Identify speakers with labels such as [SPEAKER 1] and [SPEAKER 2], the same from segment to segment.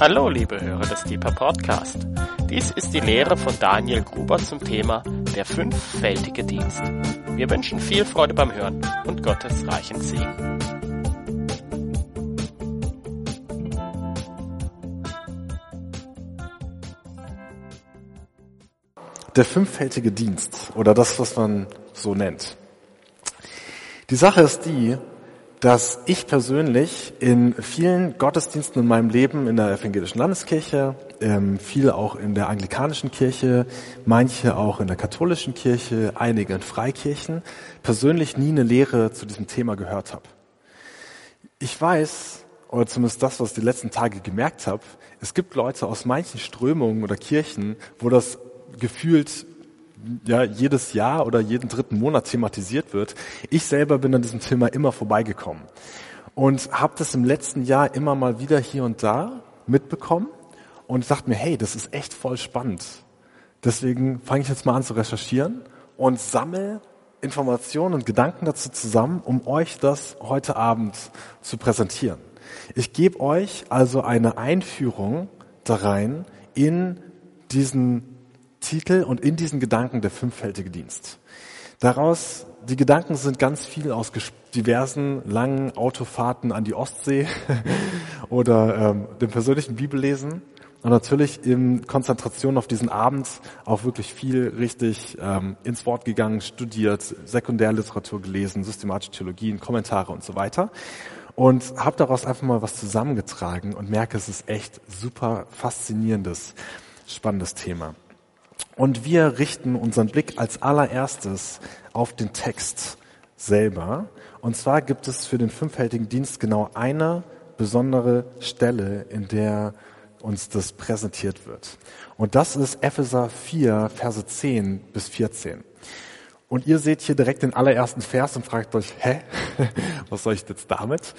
[SPEAKER 1] Hallo, liebe Hörer des Deeper Podcast. Dies ist die Lehre von Daniel Gruber zum Thema der fünffältige Dienst. Wir wünschen viel Freude beim Hören und Gottes reichen Segen.
[SPEAKER 2] Der fünffältige Dienst oder das, was man so nennt. Die Sache ist die, dass ich persönlich in vielen Gottesdiensten in meinem Leben in der evangelischen Landeskirche, ähm, viele auch in der anglikanischen Kirche, manche auch in der katholischen Kirche, einige in Freikirchen, persönlich nie eine Lehre zu diesem Thema gehört habe. Ich weiß, oder zumindest das, was ich die letzten Tage gemerkt habe, es gibt Leute aus manchen Strömungen oder Kirchen, wo das gefühlt ja, jedes Jahr oder jeden dritten Monat thematisiert wird. Ich selber bin an diesem Thema immer vorbeigekommen und habe das im letzten Jahr immer mal wieder hier und da mitbekommen und dachte mir, hey, das ist echt voll spannend. Deswegen fange ich jetzt mal an zu recherchieren und sammle Informationen und Gedanken dazu zusammen, um euch das heute Abend zu präsentieren. Ich gebe euch also eine Einführung da rein in diesen Titel und in diesen Gedanken der fünffältige Dienst. Daraus, die Gedanken sind ganz viel aus diversen langen Autofahrten an die Ostsee oder ähm, dem persönlichen Bibellesen und natürlich in Konzentration auf diesen Abend auch wirklich viel richtig ähm, ins Wort gegangen, studiert, Sekundärliteratur gelesen, systematische Theologien, Kommentare und so weiter und habe daraus einfach mal was zusammengetragen und merke, es ist echt super faszinierendes, spannendes Thema. Und wir richten unseren Blick als allererstes auf den Text selber. Und zwar gibt es für den fünffältigen Dienst genau eine besondere Stelle, in der uns das präsentiert wird. Und das ist Epheser 4, Verse 10 bis 14. Und ihr seht hier direkt den allerersten Vers und fragt euch, hä, was soll ich jetzt damit?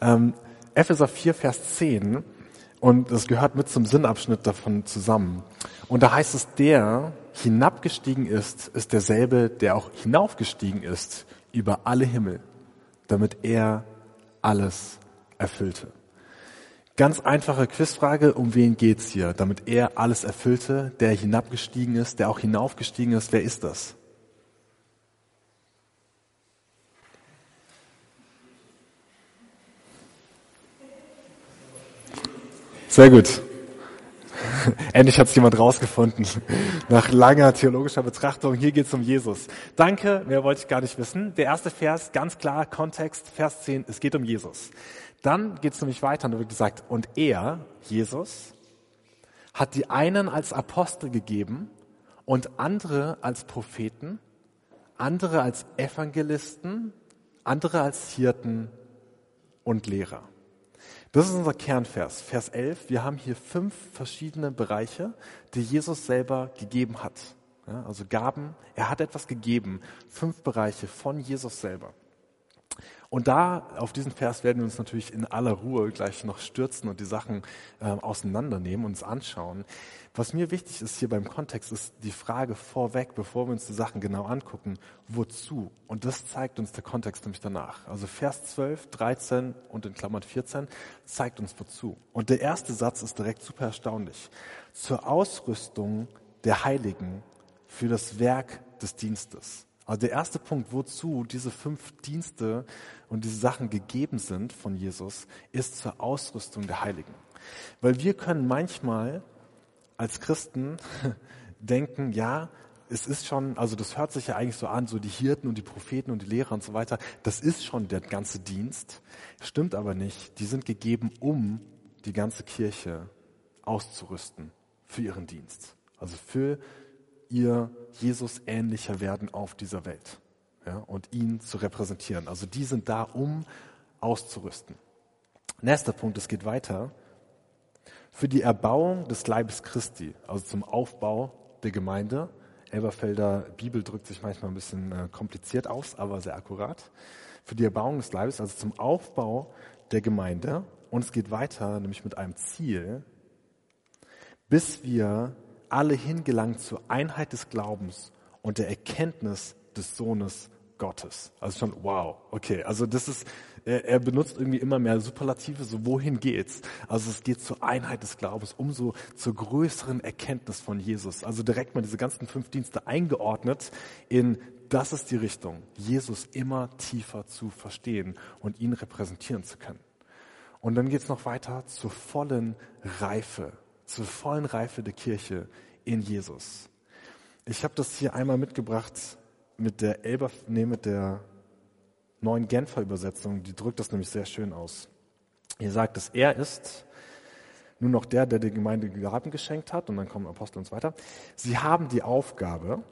[SPEAKER 2] Ähm, Epheser 4, Vers 10 und das gehört mit zum Sinnabschnitt davon zusammen. Und da heißt es, der hinabgestiegen ist, ist derselbe, der auch hinaufgestiegen ist über alle Himmel, damit er alles erfüllte. Ganz einfache Quizfrage, um wen geht's hier? Damit er alles erfüllte, der hinabgestiegen ist, der auch hinaufgestiegen ist, wer ist das? Sehr gut. Endlich hat es jemand rausgefunden. Nach langer theologischer Betrachtung. Hier geht es um Jesus. Danke, mehr wollte ich gar nicht wissen. Der erste Vers, ganz klar, Kontext, Vers 10, es geht um Jesus. Dann geht es nämlich weiter und da wird gesagt, und er, Jesus, hat die einen als Apostel gegeben und andere als Propheten, andere als Evangelisten, andere als Hirten und Lehrer. Das ist unser Kernvers, Vers 11. Wir haben hier fünf verschiedene Bereiche, die Jesus selber gegeben hat. Ja, also Gaben, er hat etwas gegeben, fünf Bereiche von Jesus selber. Und da, auf diesen Vers werden wir uns natürlich in aller Ruhe gleich noch stürzen und die Sachen äh, auseinandernehmen und uns anschauen. Was mir wichtig ist hier beim Kontext, ist die Frage vorweg, bevor wir uns die Sachen genau angucken, wozu? Und das zeigt uns der Kontext nämlich danach. Also Vers 12, 13 und in Klammern 14 zeigt uns wozu. Und der erste Satz ist direkt super erstaunlich. Zur Ausrüstung der Heiligen für das Werk des Dienstes. Also der erste Punkt, wozu diese fünf Dienste und diese Sachen gegeben sind von Jesus, ist zur Ausrüstung der Heiligen. Weil wir können manchmal als Christen denken, ja, es ist schon, also das hört sich ja eigentlich so an, so die Hirten und die Propheten und die Lehrer und so weiter, das ist schon der ganze Dienst. Stimmt aber nicht. Die sind gegeben, um die ganze Kirche auszurüsten für ihren Dienst. Also für ihr Jesus ähnlicher werden auf dieser Welt ja, und ihn zu repräsentieren. Also die sind da, um auszurüsten. Nächster Punkt, es geht weiter. Für die Erbauung des Leibes Christi, also zum Aufbau der Gemeinde. Elberfelder Bibel drückt sich manchmal ein bisschen äh, kompliziert aus, aber sehr akkurat. Für die Erbauung des Leibes, also zum Aufbau der Gemeinde. Und es geht weiter, nämlich mit einem Ziel, bis wir alle hingelangt zur Einheit des Glaubens und der Erkenntnis des Sohnes Gottes. Also schon, wow, okay. Also das ist, er, er benutzt irgendwie immer mehr Superlative, so wohin geht's? Also es geht zur Einheit des Glaubens, umso zur größeren Erkenntnis von Jesus. Also direkt mal diese ganzen fünf Dienste eingeordnet in, das ist die Richtung, Jesus immer tiefer zu verstehen und ihn repräsentieren zu können. Und dann geht's noch weiter zur vollen Reife, zur vollen Reife der Kirche in Jesus. Ich habe das hier einmal mitgebracht mit der Elber, nee, mit der neuen Genfer Übersetzung, die drückt das nämlich sehr schön aus. Hier sagt es, er ist nur noch der, der der Gemeinde Gaben geschenkt hat, und dann kommen Apostel und so weiter. Sie haben die Aufgabe,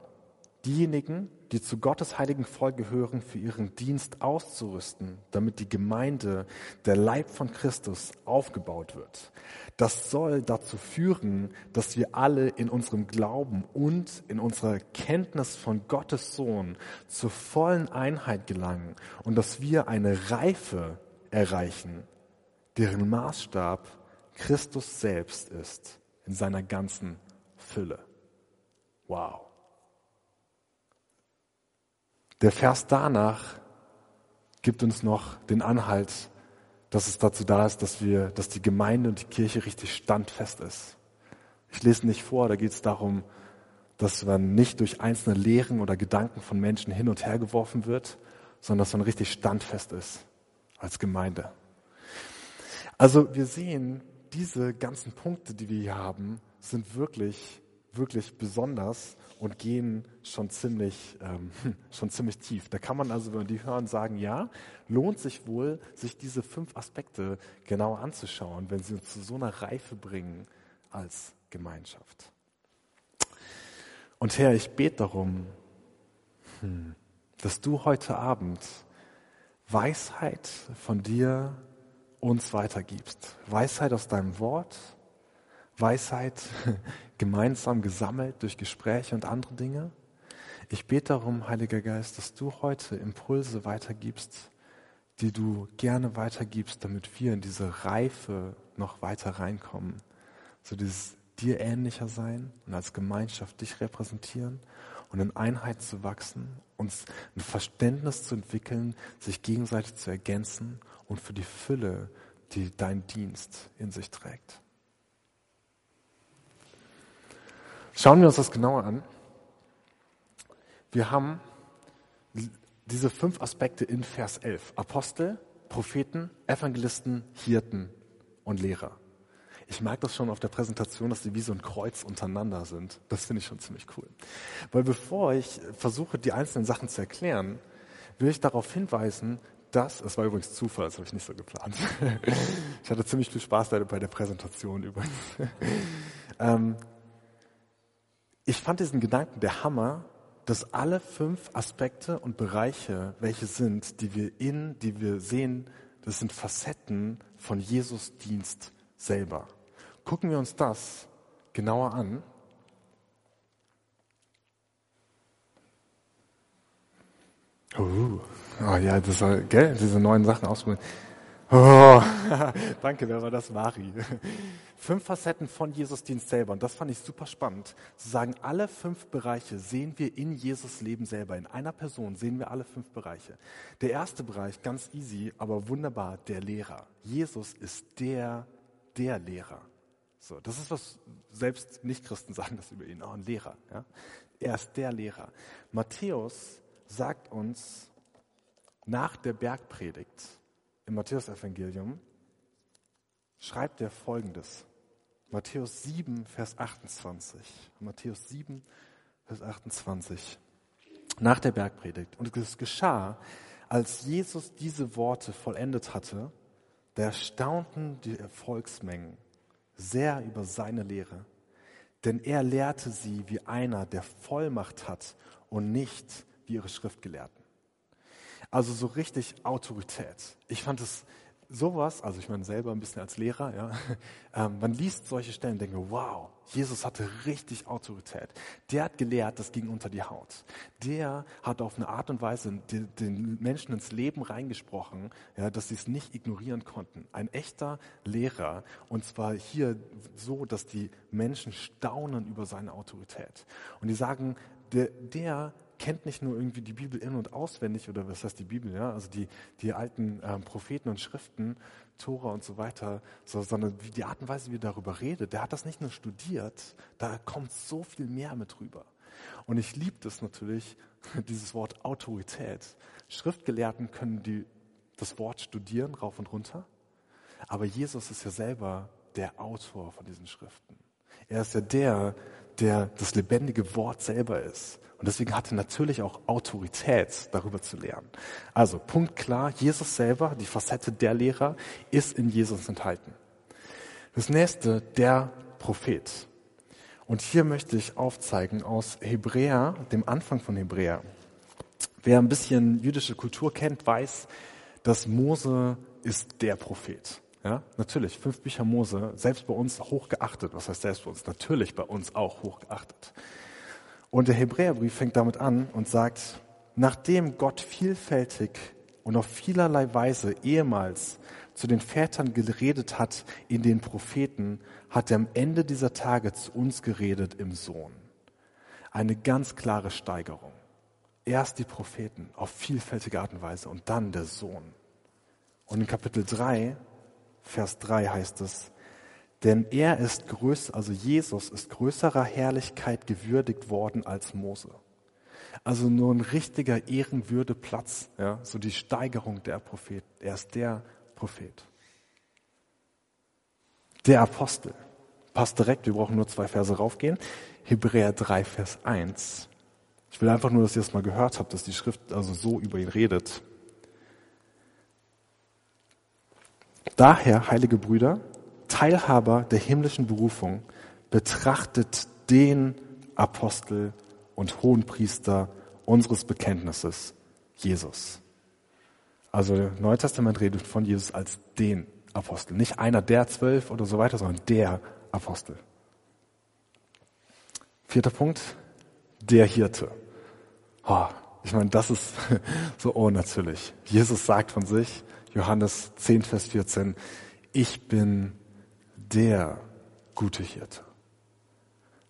[SPEAKER 2] diejenigen, die zu Gottes heiligen Volk gehören, für ihren Dienst auszurüsten, damit die Gemeinde, der Leib von Christus, aufgebaut wird. Das soll dazu führen, dass wir alle in unserem Glauben und in unserer Kenntnis von Gottes Sohn zur vollen Einheit gelangen und dass wir eine Reife erreichen, deren Maßstab Christus selbst ist in seiner ganzen Fülle. Wow. Der Vers danach gibt uns noch den Anhalt, dass es dazu da ist, dass wir, dass die Gemeinde und die Kirche richtig standfest ist. Ich lese nicht vor, da geht es darum, dass man nicht durch einzelne Lehren oder Gedanken von Menschen hin und her geworfen wird, sondern dass man richtig standfest ist als Gemeinde. Also wir sehen, diese ganzen Punkte, die wir hier haben, sind wirklich wirklich besonders und gehen schon ziemlich, ähm, schon ziemlich tief. Da kann man also, wenn man die hören, sagen, ja, lohnt sich wohl, sich diese fünf Aspekte genau anzuschauen, wenn sie uns zu so einer Reife bringen als Gemeinschaft. Und Herr, ich bete darum, hm, dass du heute Abend Weisheit von dir uns weitergibst. Weisheit aus deinem Wort, Weisheit gemeinsam gesammelt durch Gespräche und andere Dinge. Ich bete darum, Heiliger Geist, dass du heute Impulse weitergibst, die du gerne weitergibst, damit wir in diese Reife noch weiter reinkommen. So dieses dir ähnlicher sein und als Gemeinschaft dich repräsentieren und in Einheit zu wachsen, uns ein Verständnis zu entwickeln, sich gegenseitig zu ergänzen und für die Fülle, die dein Dienst in sich trägt. Schauen wir uns das genauer an. Wir haben diese fünf Aspekte in Vers 11. Apostel, Propheten, Evangelisten, Hirten und Lehrer. Ich mag das schon auf der Präsentation, dass die wie so ein Kreuz untereinander sind. Das finde ich schon ziemlich cool. Weil bevor ich versuche, die einzelnen Sachen zu erklären, will ich darauf hinweisen, dass, es war übrigens Zufall, das habe ich nicht so geplant. ich hatte ziemlich viel Spaß bei der Präsentation übrigens. Ich fand diesen Gedanken der Hammer, dass alle fünf Aspekte und Bereiche, welche sind, die wir in, die wir sehen, das sind Facetten von Jesus Dienst selber. Gucken wir uns das genauer an. Uh, oh ja, das war, gell, diese neuen Sachen ausprobieren. Oh, danke, wer war das? Mari. Fünf Facetten von Jesus Dienst selber. Und das fand ich super spannend. Zu sagen, alle fünf Bereiche sehen wir in Jesus Leben selber. In einer Person sehen wir alle fünf Bereiche. Der erste Bereich, ganz easy, aber wunderbar, der Lehrer. Jesus ist der, der Lehrer. So, das ist was selbst Nichtchristen sagen das über ihn. Oh, ein Lehrer. Ja? Er ist der Lehrer. Matthäus sagt uns nach der Bergpredigt, im Matthäusevangelium schreibt er folgendes. Matthäus 7, Vers 28. Matthäus 7, Vers 28. Nach der Bergpredigt. Und es geschah, als Jesus diese Worte vollendet hatte, da erstaunten die Volksmengen sehr über seine Lehre. Denn er lehrte sie wie einer, der Vollmacht hat und nicht wie ihre Schriftgelehrten. Also so richtig Autorität. Ich fand es sowas, also ich meine selber ein bisschen als Lehrer, ja, ähm, man liest solche Stellen und denkt, wow, Jesus hatte richtig Autorität. Der hat gelehrt, das ging unter die Haut. Der hat auf eine Art und Weise den, den Menschen ins Leben reingesprochen, ja, dass sie es nicht ignorieren konnten. Ein echter Lehrer und zwar hier so, dass die Menschen staunen über seine Autorität. Und die sagen, der, der kennt nicht nur irgendwie die Bibel in- und auswendig oder was heißt die Bibel, ja, also die, die alten ähm, Propheten und Schriften, Tora und so weiter, so, sondern wie die Art und Weise, wie er darüber redet, der hat das nicht nur studiert, da kommt so viel mehr mit rüber. Und ich liebe das natürlich, dieses Wort Autorität. Schriftgelehrten können die, das Wort studieren, rauf und runter, aber Jesus ist ja selber der Autor von diesen Schriften. Er ist ja der, der das lebendige Wort selber ist. Und deswegen hat er natürlich auch Autorität, darüber zu lernen. Also, Punkt klar, Jesus selber, die Facette der Lehrer, ist in Jesus enthalten. Das nächste, der Prophet. Und hier möchte ich aufzeigen aus Hebräer, dem Anfang von Hebräer. Wer ein bisschen jüdische Kultur kennt, weiß, dass Mose ist der Prophet. Ja, natürlich, fünf Bücher Mose, selbst bei uns hochgeachtet. Was heißt selbst bei uns? Natürlich bei uns auch hochgeachtet. Und der Hebräerbrief fängt damit an und sagt, nachdem Gott vielfältig und auf vielerlei Weise ehemals zu den Vätern geredet hat in den Propheten, hat er am Ende dieser Tage zu uns geredet im Sohn. Eine ganz klare Steigerung. Erst die Propheten auf vielfältige Art und Weise und dann der Sohn. Und in Kapitel 3 Vers 3 heißt es, denn er ist größer, also Jesus ist größerer Herrlichkeit gewürdigt worden als Mose. Also nur ein richtiger Ehrenwürdeplatz, ja, so die Steigerung der Prophet. Er ist der Prophet. Der Apostel. Passt direkt, wir brauchen nur zwei Verse raufgehen. Hebräer 3, Vers 1. Ich will einfach nur, dass ihr es mal gehört habt, dass die Schrift also so über ihn redet. Daher, heilige Brüder, Teilhaber der himmlischen Berufung, betrachtet den Apostel und Hohenpriester unseres Bekenntnisses, Jesus. Also der Neue Testament redet von Jesus als den Apostel. Nicht einer der zwölf oder so weiter, sondern der Apostel. Vierter Punkt, der Hirte. Oh, ich meine, das ist so unnatürlich. Jesus sagt von sich, Johannes 10, Vers 14, ich bin der gute Hirte.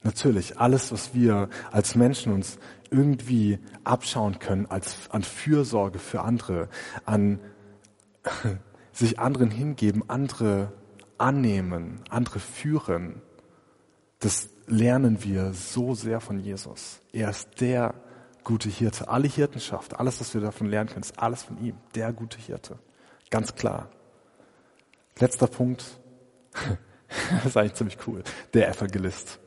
[SPEAKER 2] Natürlich, alles, was wir als Menschen uns irgendwie abschauen können, als, an Fürsorge für andere, an sich anderen hingeben, andere annehmen, andere führen, das lernen wir so sehr von Jesus. Er ist der gute Hirte. Alle Hirtenschaft, alles, was wir davon lernen können, ist alles von ihm. Der gute Hirte. Ganz klar. Letzter Punkt. das ist eigentlich ziemlich cool. Der Evangelist.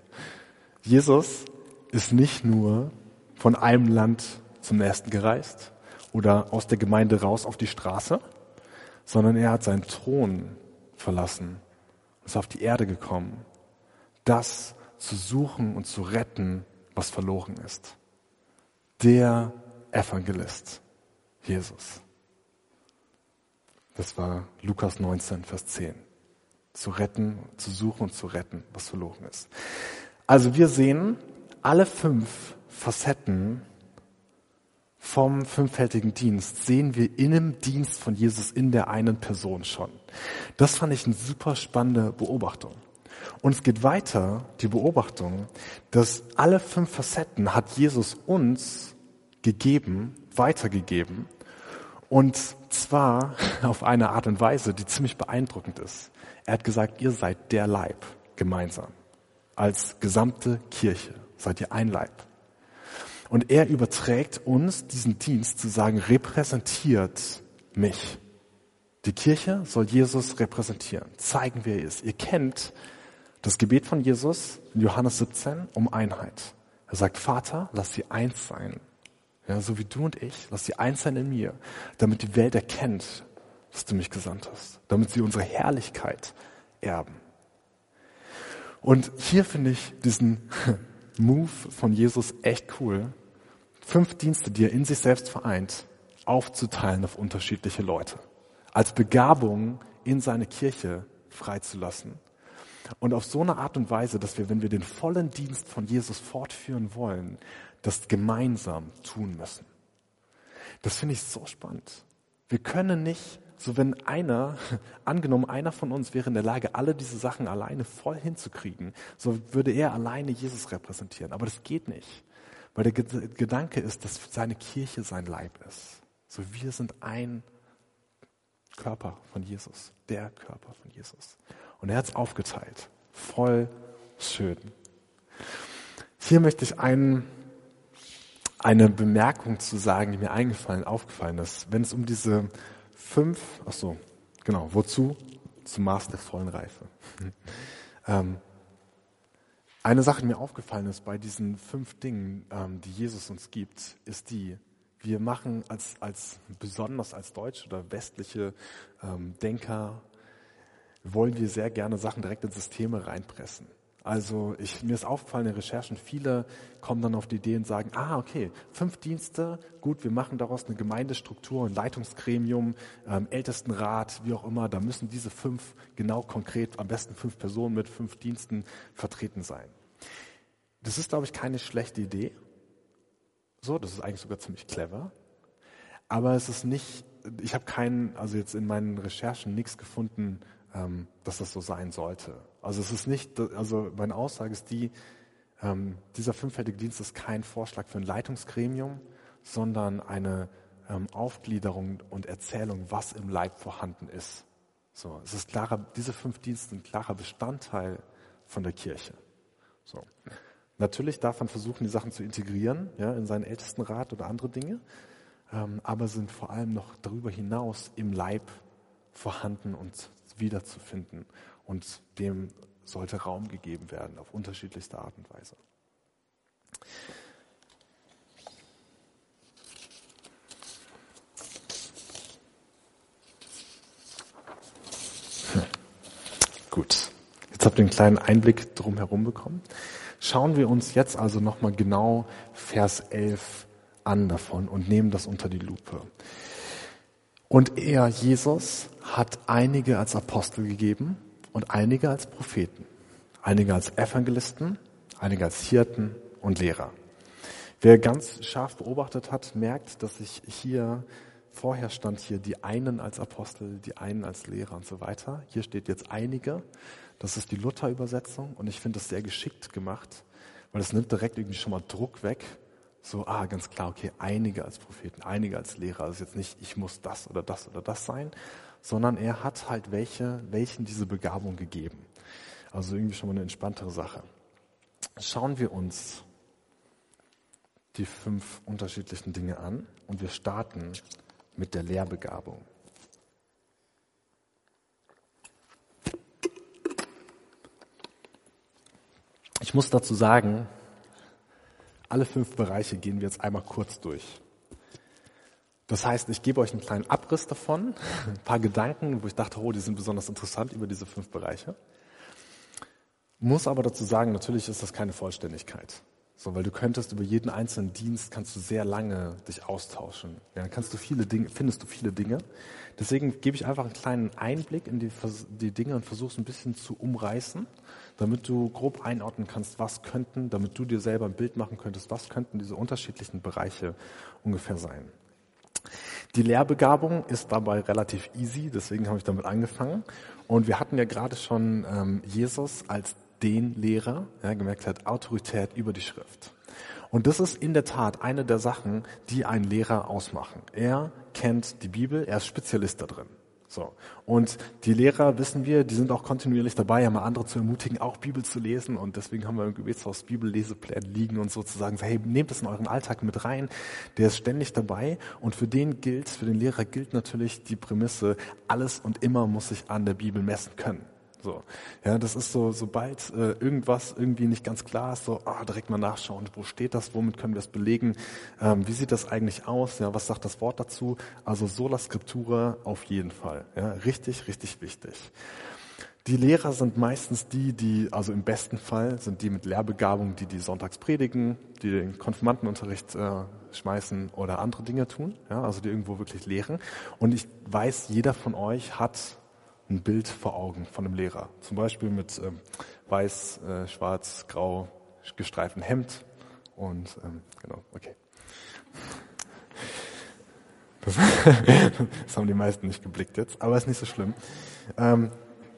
[SPEAKER 2] Jesus ist nicht nur von einem Land zum nächsten gereist oder aus der Gemeinde raus auf die Straße, sondern er hat seinen Thron verlassen und ist auf die Erde gekommen, das zu suchen und zu retten, was verloren ist. Der Evangelist, Jesus. Das war Lukas 19, Vers 10. Zu retten, zu suchen und zu retten, was verloren ist. Also wir sehen alle fünf Facetten vom fünffältigen Dienst sehen wir in dem Dienst von Jesus in der einen Person schon. Das fand ich eine super spannende Beobachtung. Und es geht weiter, die Beobachtung, dass alle fünf Facetten hat Jesus uns gegeben, weitergegeben, und zwar auf eine Art und Weise, die ziemlich beeindruckend ist. Er hat gesagt, ihr seid der Leib gemeinsam. Als gesamte Kirche seid ihr ein Leib. Und er überträgt uns diesen Dienst zu sagen, repräsentiert mich. Die Kirche soll Jesus repräsentieren, zeigen, wer er ist. Ihr kennt das Gebet von Jesus in Johannes 17 um Einheit. Er sagt, Vater, lass sie eins sein, ja, so wie du und ich, lass sie eins sein in mir, damit die Welt erkennt, dass du mich gesandt hast, damit sie unsere Herrlichkeit erben. Und hier finde ich diesen Move von Jesus echt cool. Fünf Dienste, die er in sich selbst vereint, aufzuteilen auf unterschiedliche Leute. Als Begabung in seine Kirche freizulassen. Und auf so eine Art und Weise, dass wir, wenn wir den vollen Dienst von Jesus fortführen wollen, das gemeinsam tun müssen. Das finde ich so spannend. Wir können nicht, so wenn einer, angenommen einer von uns wäre in der Lage, alle diese Sachen alleine voll hinzukriegen, so würde er alleine Jesus repräsentieren. Aber das geht nicht. Weil der Gedanke ist, dass seine Kirche sein Leib ist. So wir sind ein Körper von Jesus, der Körper von Jesus. Und er hat es aufgeteilt. Voll schön. Hier möchte ich einen, eine Bemerkung zu sagen, die mir eingefallen, aufgefallen ist. Wenn es um diese fünf, ach so, genau, wozu? Zum Maß der vollen Reife. ähm, eine Sache, die mir aufgefallen ist bei diesen fünf Dingen, ähm, die Jesus uns gibt, ist die, wir machen als, als besonders als deutsche oder westliche ähm, Denker, wollen wir sehr gerne Sachen direkt in Systeme reinpressen. Also ich, mir ist aufgefallen in den Recherchen, viele kommen dann auf die Idee und sagen, ah, okay, fünf Dienste, gut, wir machen daraus eine Gemeindestruktur, ein Leitungsgremium, ähm, Ältestenrat, wie auch immer, da müssen diese fünf genau konkret, am besten fünf Personen mit fünf Diensten vertreten sein. Das ist, glaube ich, keine schlechte Idee. So, das ist eigentlich sogar ziemlich clever. Aber es ist nicht, ich habe keinen, also jetzt in meinen Recherchen nichts gefunden, ähm, dass das so sein sollte. Also es ist nicht, also meine Aussage ist die, ähm, dieser fünffältige Dienst ist kein Vorschlag für ein Leitungsgremium, sondern eine ähm, Aufgliederung und Erzählung, was im Leib vorhanden ist. So, es ist klarer, diese fünf Dienste sind klarer Bestandteil von der Kirche. So. Natürlich darf man versuchen, die Sachen zu integrieren, ja, in seinen Ältestenrat oder andere Dinge, ähm, aber sind vor allem noch darüber hinaus im Leib vorhanden und wiederzufinden. Und dem sollte Raum gegeben werden auf unterschiedlichste Art und Weise. Hm. Gut, jetzt habt ihr einen kleinen Einblick drumherum bekommen. Schauen wir uns jetzt also nochmal genau Vers 11 an davon und nehmen das unter die Lupe. Und er, Jesus, hat einige als Apostel gegeben und einige als Propheten, einige als Evangelisten, einige als Hirten und Lehrer. Wer ganz scharf beobachtet hat, merkt, dass ich hier vorher stand hier die einen als Apostel, die einen als Lehrer und so weiter. Hier steht jetzt einige. Das ist die Luther-Übersetzung und ich finde das sehr geschickt gemacht, weil es nimmt direkt irgendwie schon mal Druck weg. So, ah, ganz klar, okay, einige als Propheten, einige als Lehrer. Also jetzt nicht, ich muss das oder das oder das sein, sondern er hat halt welche, welchen diese Begabung gegeben. Also irgendwie schon mal eine entspanntere Sache. Schauen wir uns die fünf unterschiedlichen Dinge an und wir starten mit der Lehrbegabung. Ich muss dazu sagen, alle fünf Bereiche gehen wir jetzt einmal kurz durch. Das heißt, ich gebe euch einen kleinen Abriss davon, ein paar Gedanken, wo ich dachte, oh, die sind besonders interessant über diese fünf Bereiche. Muss aber dazu sagen, natürlich ist das keine Vollständigkeit. So, weil du könntest über jeden einzelnen Dienst kannst du sehr lange dich austauschen. Ja, kannst du viele Dinge, findest du viele Dinge. Deswegen gebe ich einfach einen kleinen Einblick in die, die Dinge und versuche es ein bisschen zu umreißen, damit du grob einordnen kannst, was könnten, damit du dir selber ein Bild machen könntest, was könnten diese unterschiedlichen Bereiche ungefähr sein. Die Lehrbegabung ist dabei relativ easy, deswegen habe ich damit angefangen. Und wir hatten ja gerade schon ähm, Jesus als den Lehrer, ja, gemerkt hat, Autorität über die Schrift. Und das ist in der Tat eine der Sachen, die einen Lehrer ausmachen. Er kennt die Bibel, er ist Spezialist da drin. So. Und die Lehrer, wissen wir, die sind auch kontinuierlich dabei, ja mal andere zu ermutigen, auch Bibel zu lesen. Und deswegen haben wir im Gebetshaus Bibellesepläne liegen und sozusagen, hey, nehmt das in euren Alltag mit rein. Der ist ständig dabei. Und für den gilt, für den Lehrer gilt natürlich die Prämisse, alles und immer muss sich an der Bibel messen können. So, ja, das ist so, sobald äh, irgendwas irgendwie nicht ganz klar ist, so ah, direkt mal nachschauen, wo steht das, womit können wir es belegen, ähm, wie sieht das eigentlich aus, ja, was sagt das Wort dazu? Also Sola Scriptura auf jeden Fall, ja, richtig, richtig wichtig. Die Lehrer sind meistens die, die, also im besten Fall sind die mit Lehrbegabung, die die sonntags predigen, die den Konfirmandenunterricht äh, schmeißen oder andere Dinge tun, ja, also die irgendwo wirklich lehren. Und ich weiß, jeder von euch hat ein Bild vor Augen von einem Lehrer. Zum Beispiel mit ähm, weiß, äh, schwarz, grau gestreiften Hemd und ähm, genau, okay. Das, das, haben die meisten nicht geblickt jetzt, aber ist nicht so schlimm. Ähm,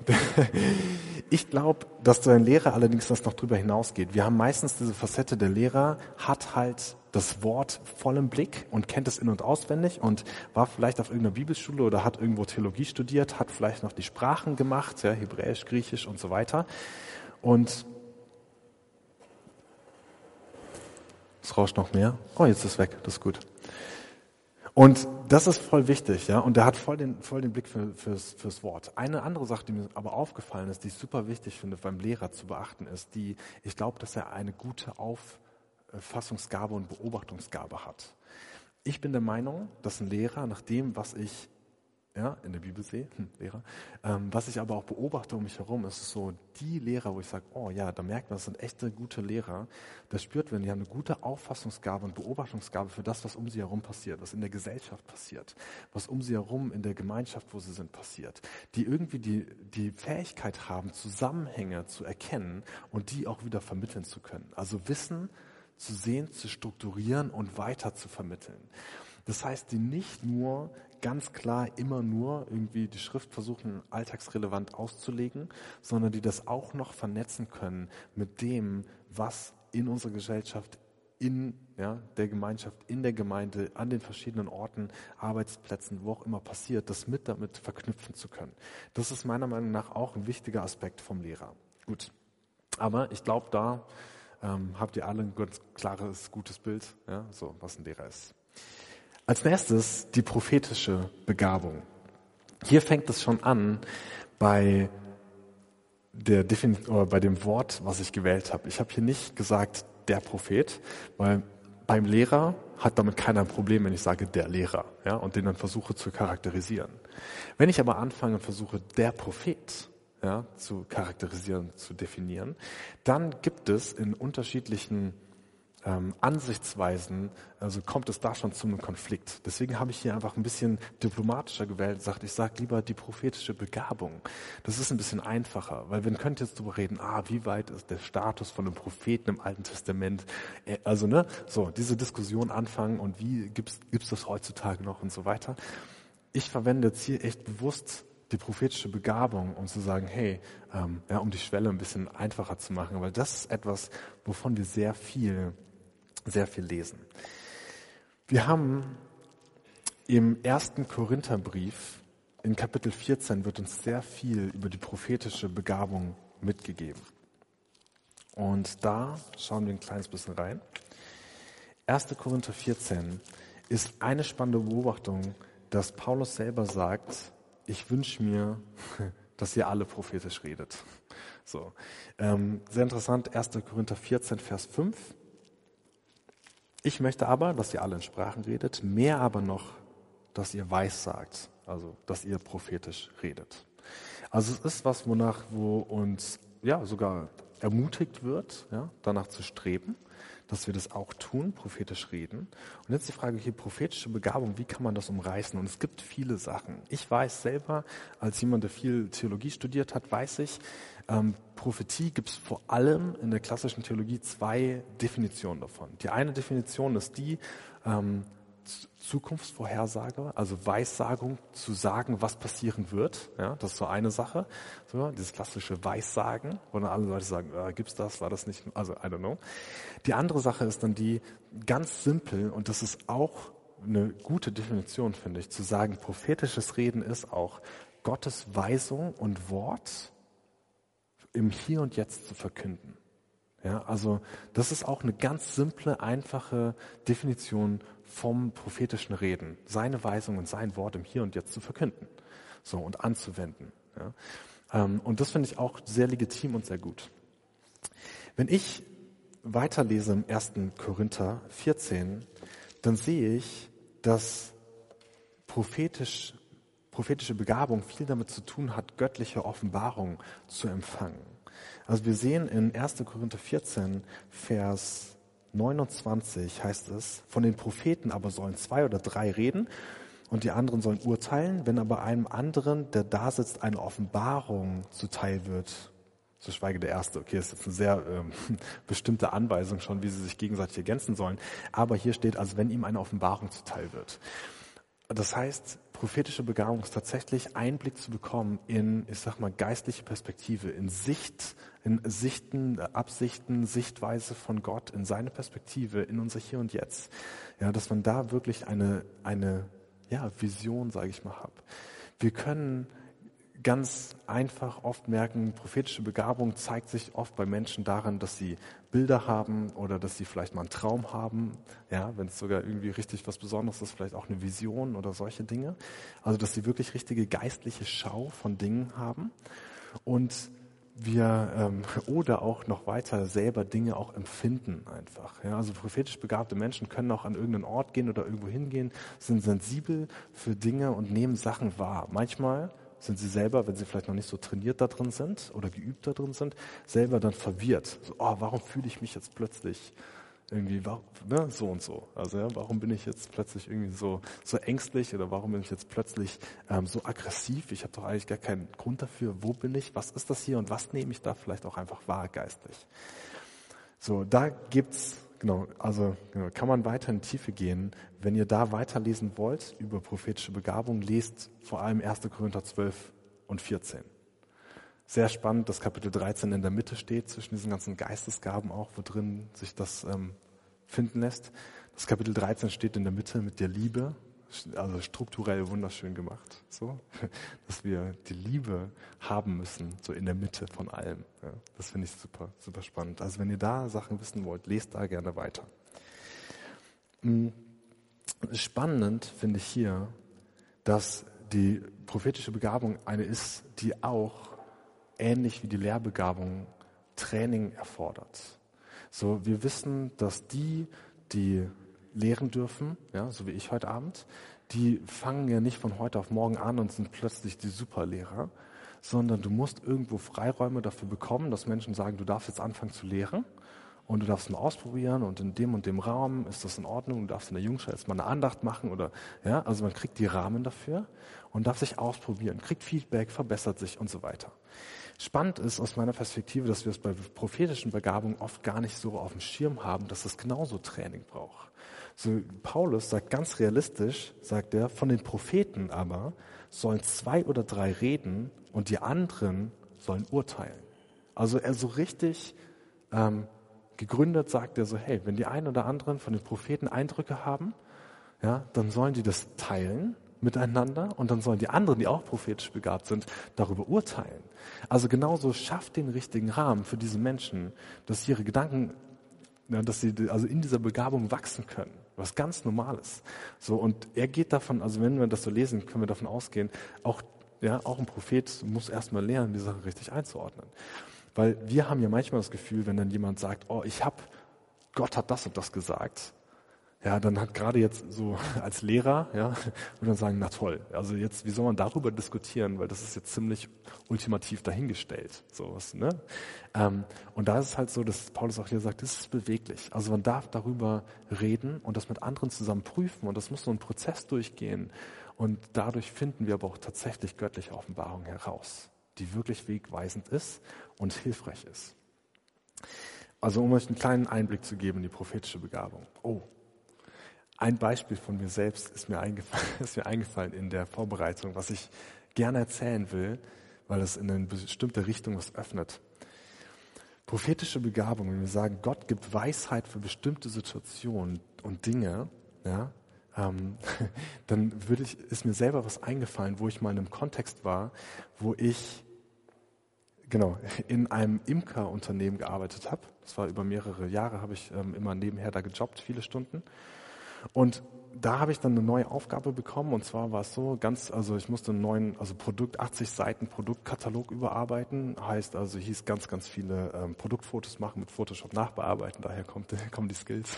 [SPEAKER 2] Ich glaube, dass dein Lehrer allerdings das noch drüber hinausgeht. Wir haben meistens diese Facette, der Lehrer hat halt das Wort voll im Blick und kennt es in- und auswendig und war vielleicht auf irgendeiner Bibelschule oder hat irgendwo Theologie studiert, hat vielleicht noch die Sprachen gemacht, ja, Hebräisch, Griechisch und so weiter. Und es rauscht noch mehr. Oh, jetzt ist es weg, das ist gut. Und das ist voll wichtig, ja. Und der hat voll den, voll den Blick für, fürs, fürs Wort. Eine andere Sache, die mir aber aufgefallen ist, die ich super wichtig finde, beim Lehrer zu beachten, ist die, ich glaube, dass er eine gute Auffassungsgabe und Beobachtungsgabe hat. Ich bin der Meinung, dass ein Lehrer nach dem, was ich ja, in der Bibel sehe, hm, Lehrer. Ähm, was ich aber auch beobachte um mich herum, ist so die Lehrer, wo ich sage, oh ja, da merkt man, das sind echte gute Lehrer. Das spürt man, die haben eine gute Auffassungsgabe und Beobachtungsgabe für das, was um sie herum passiert, was in der Gesellschaft passiert, was um sie herum in der Gemeinschaft, wo sie sind, passiert. Die irgendwie die, die Fähigkeit haben, Zusammenhänge zu erkennen und die auch wieder vermitteln zu können. Also Wissen zu sehen, zu strukturieren und weiter zu vermitteln. Das heißt, die nicht nur ganz klar immer nur irgendwie die Schrift versuchen, alltagsrelevant auszulegen, sondern die das auch noch vernetzen können mit dem, was in unserer Gesellschaft, in ja, der Gemeinschaft, in der Gemeinde, an den verschiedenen Orten, Arbeitsplätzen, wo auch immer passiert, das mit damit verknüpfen zu können. Das ist meiner Meinung nach auch ein wichtiger Aspekt vom Lehrer. Gut. Aber ich glaube, da ähm, habt ihr alle ein ganz klares, gutes Bild, ja, so, was ein Lehrer ist. Als nächstes die prophetische Begabung. Hier fängt es schon an bei der Defin oder bei dem Wort, was ich gewählt habe. Ich habe hier nicht gesagt der Prophet, weil beim Lehrer hat damit keiner ein Problem, wenn ich sage der Lehrer, ja, und den dann versuche zu charakterisieren. Wenn ich aber anfange und versuche der Prophet, ja, zu charakterisieren, zu definieren, dann gibt es in unterschiedlichen ähm, Ansichtsweisen, also kommt es da schon zu einem Konflikt. Deswegen habe ich hier einfach ein bisschen diplomatischer gewählt, sagt, ich sage lieber die prophetische Begabung. Das ist ein bisschen einfacher, weil wir können jetzt darüber reden, ah, wie weit ist der Status von einem Propheten im Alten Testament, äh, also ne, so diese Diskussion anfangen und wie gibt's gibt's das heutzutage noch und so weiter. Ich verwende jetzt hier echt bewusst die prophetische Begabung, um zu sagen, hey, ähm, ja, um die Schwelle ein bisschen einfacher zu machen, weil das ist etwas, wovon wir sehr viel sehr viel lesen. Wir haben im ersten Korintherbrief in Kapitel 14 wird uns sehr viel über die prophetische Begabung mitgegeben. Und da schauen wir ein kleines bisschen rein. 1. Korinther 14 ist eine spannende Beobachtung, dass Paulus selber sagt, ich wünsche mir, dass ihr alle prophetisch redet. So, ähm, sehr interessant, 1. Korinther 14, Vers 5. Ich möchte aber, dass ihr alle in Sprachen redet, mehr aber noch, dass ihr weiß sagt, also dass ihr prophetisch redet. Also es ist was, wonach, wo uns ja sogar ermutigt wird, ja, danach zu streben, dass wir das auch tun, prophetisch reden. Und jetzt die Frage hier, prophetische Begabung, wie kann man das umreißen? Und es gibt viele Sachen. Ich weiß selber, als jemand, der viel Theologie studiert hat, weiß ich, ähm, Prophetie gibt es vor allem in der klassischen Theologie zwei Definitionen davon. Die eine Definition ist die, ähm, Zukunftsvorhersage, also Weissagung, zu sagen, was passieren wird. Ja, das ist so eine Sache. So, dieses klassische Weissagen, wo dann alle Leute sagen, äh, gibt's das, war das nicht, also I don't know. Die andere Sache ist dann die ganz simpel, und das ist auch eine gute Definition, finde ich, zu sagen, prophetisches Reden ist auch Gottes Weisung und Wort im Hier und Jetzt zu verkünden. Ja, also das ist auch eine ganz simple, einfache Definition vom prophetischen Reden. Seine Weisung und sein Wort im Hier und Jetzt zu verkünden. So und anzuwenden. Ja. Ähm, und das finde ich auch sehr legitim und sehr gut. Wenn ich weiterlese im 1. Korinther 14, dann sehe ich, dass prophetisch prophetische Begabung viel damit zu tun hat, göttliche Offenbarung zu empfangen. Also wir sehen in 1. Korinther 14, Vers 29 heißt es, von den Propheten aber sollen zwei oder drei reden und die anderen sollen urteilen, wenn aber einem anderen, der da sitzt, eine Offenbarung zuteil wird, so schweige der Erste. Okay, das ist jetzt eine sehr ähm, bestimmte Anweisung schon, wie sie sich gegenseitig ergänzen sollen. Aber hier steht also, wenn ihm eine Offenbarung zuteil wird. das heißt, prophetische Begabung ist tatsächlich Einblick zu bekommen in, ich sag mal, geistliche Perspektive, in Sicht, in Sichten, Absichten, Sichtweise von Gott, in seine Perspektive, in unser Hier und Jetzt. Ja, dass man da wirklich eine, eine, ja, Vision, sage ich mal, hat. Wir können ganz einfach oft merken, prophetische Begabung zeigt sich oft bei Menschen daran, dass sie Bilder haben oder dass sie vielleicht mal einen Traum haben, ja, wenn es sogar irgendwie richtig was Besonderes ist, vielleicht auch eine Vision oder solche Dinge. Also, dass sie wirklich richtige geistliche Schau von Dingen haben und wir ähm, oder auch noch weiter selber Dinge auch empfinden einfach. Ja, also prophetisch begabte Menschen können auch an irgendeinen Ort gehen oder irgendwo hingehen, sind sensibel für Dinge und nehmen Sachen wahr. Manchmal sind sie selber, wenn sie vielleicht noch nicht so trainiert da drin sind oder geübt da drin sind, selber dann verwirrt. So, oh, warum fühle ich mich jetzt plötzlich irgendwie ne, so und so? Also ja, warum bin ich jetzt plötzlich irgendwie so so ängstlich oder warum bin ich jetzt plötzlich ähm, so aggressiv? Ich habe doch eigentlich gar keinen Grund dafür. Wo bin ich? Was ist das hier und was nehme ich da vielleicht auch einfach wahr geistlich? So, da gibt's Genau, also genau, kann man weiter in die Tiefe gehen. Wenn ihr da weiterlesen wollt über prophetische Begabung, lest vor allem 1. Korinther 12 und 14. Sehr spannend, dass Kapitel 13 in der Mitte steht, zwischen diesen ganzen Geistesgaben auch, wo drin sich das ähm, finden lässt. Das Kapitel 13 steht in der Mitte mit der Liebe, also strukturell wunderschön gemacht, so, dass wir die Liebe haben müssen, so in der Mitte von allem. Ja, das finde ich super, super spannend. Also wenn ihr da Sachen wissen wollt, lest da gerne weiter. Hm, spannend finde ich hier, dass die prophetische Begabung eine ist, die auch ähnlich wie die Lehrbegabung Training erfordert. So, wir wissen, dass die, die lehren dürfen, ja, so wie ich heute Abend, die fangen ja nicht von heute auf morgen an und sind plötzlich die Superlehrer, sondern du musst irgendwo Freiräume dafür bekommen, dass Menschen sagen, du darfst jetzt anfangen zu lehren und du darfst mal ausprobieren und in dem und dem Raum ist das in Ordnung, du darfst in der Jungschule jetzt mal eine Andacht machen oder, ja, also man kriegt die Rahmen dafür und darf sich ausprobieren, kriegt Feedback, verbessert sich und so weiter. Spannend ist aus meiner Perspektive, dass wir es bei prophetischen Begabungen oft gar nicht so auf dem Schirm haben, dass es genauso Training braucht. So, Paulus sagt ganz realistisch, sagt er, von den Propheten aber sollen zwei oder drei reden und die anderen sollen urteilen. Also er so richtig ähm, gegründet sagt er so, hey, wenn die einen oder anderen von den Propheten Eindrücke haben, ja, dann sollen die das teilen miteinander und dann sollen die anderen, die auch prophetisch begabt sind, darüber urteilen. Also genauso schafft den richtigen Rahmen für diese Menschen, dass sie ihre Gedanken, ja, dass sie also in dieser Begabung wachsen können. Was ganz Normales. So, und er geht davon, also wenn wir das so lesen, können wir davon ausgehen, auch, ja, auch ein Prophet muss erstmal lernen, die Sache richtig einzuordnen. Weil wir haben ja manchmal das Gefühl, wenn dann jemand sagt, oh, ich hab, Gott hat das und das gesagt, ja, dann hat gerade jetzt so als Lehrer, ja, würde man sagen, na toll. Also jetzt, wie soll man darüber diskutieren, weil das ist jetzt ziemlich ultimativ dahingestellt, sowas, ne? Ähm, und da ist es halt so, dass Paulus auch hier sagt, das ist beweglich. Also man darf darüber reden und das mit anderen zusammen prüfen und das muss so ein Prozess durchgehen und dadurch finden wir aber auch tatsächlich göttliche Offenbarung heraus, die wirklich wegweisend ist und hilfreich ist. Also um euch einen kleinen Einblick zu geben in die prophetische Begabung. Oh, ein Beispiel von mir selbst ist mir, eingefallen, ist mir eingefallen in der Vorbereitung, was ich gerne erzählen will, weil es in eine bestimmte Richtung was öffnet. Prophetische Begabung, wenn wir sagen, Gott gibt Weisheit für bestimmte Situationen und Dinge, ja, ähm, dann würde ich, ist mir selber was eingefallen, wo ich mal in einem Kontext war, wo ich genau in einem Imkerunternehmen gearbeitet habe. Das war über mehrere Jahre, habe ich ähm, immer nebenher da gejobbt, viele Stunden. Und da habe ich dann eine neue Aufgabe bekommen und zwar war es so ganz, also ich musste einen neuen, also Produkt, 80 Seiten Produktkatalog überarbeiten, heißt also hieß ganz, ganz viele ähm, Produktfotos machen mit Photoshop nachbearbeiten, daher kommt, kommen die Skills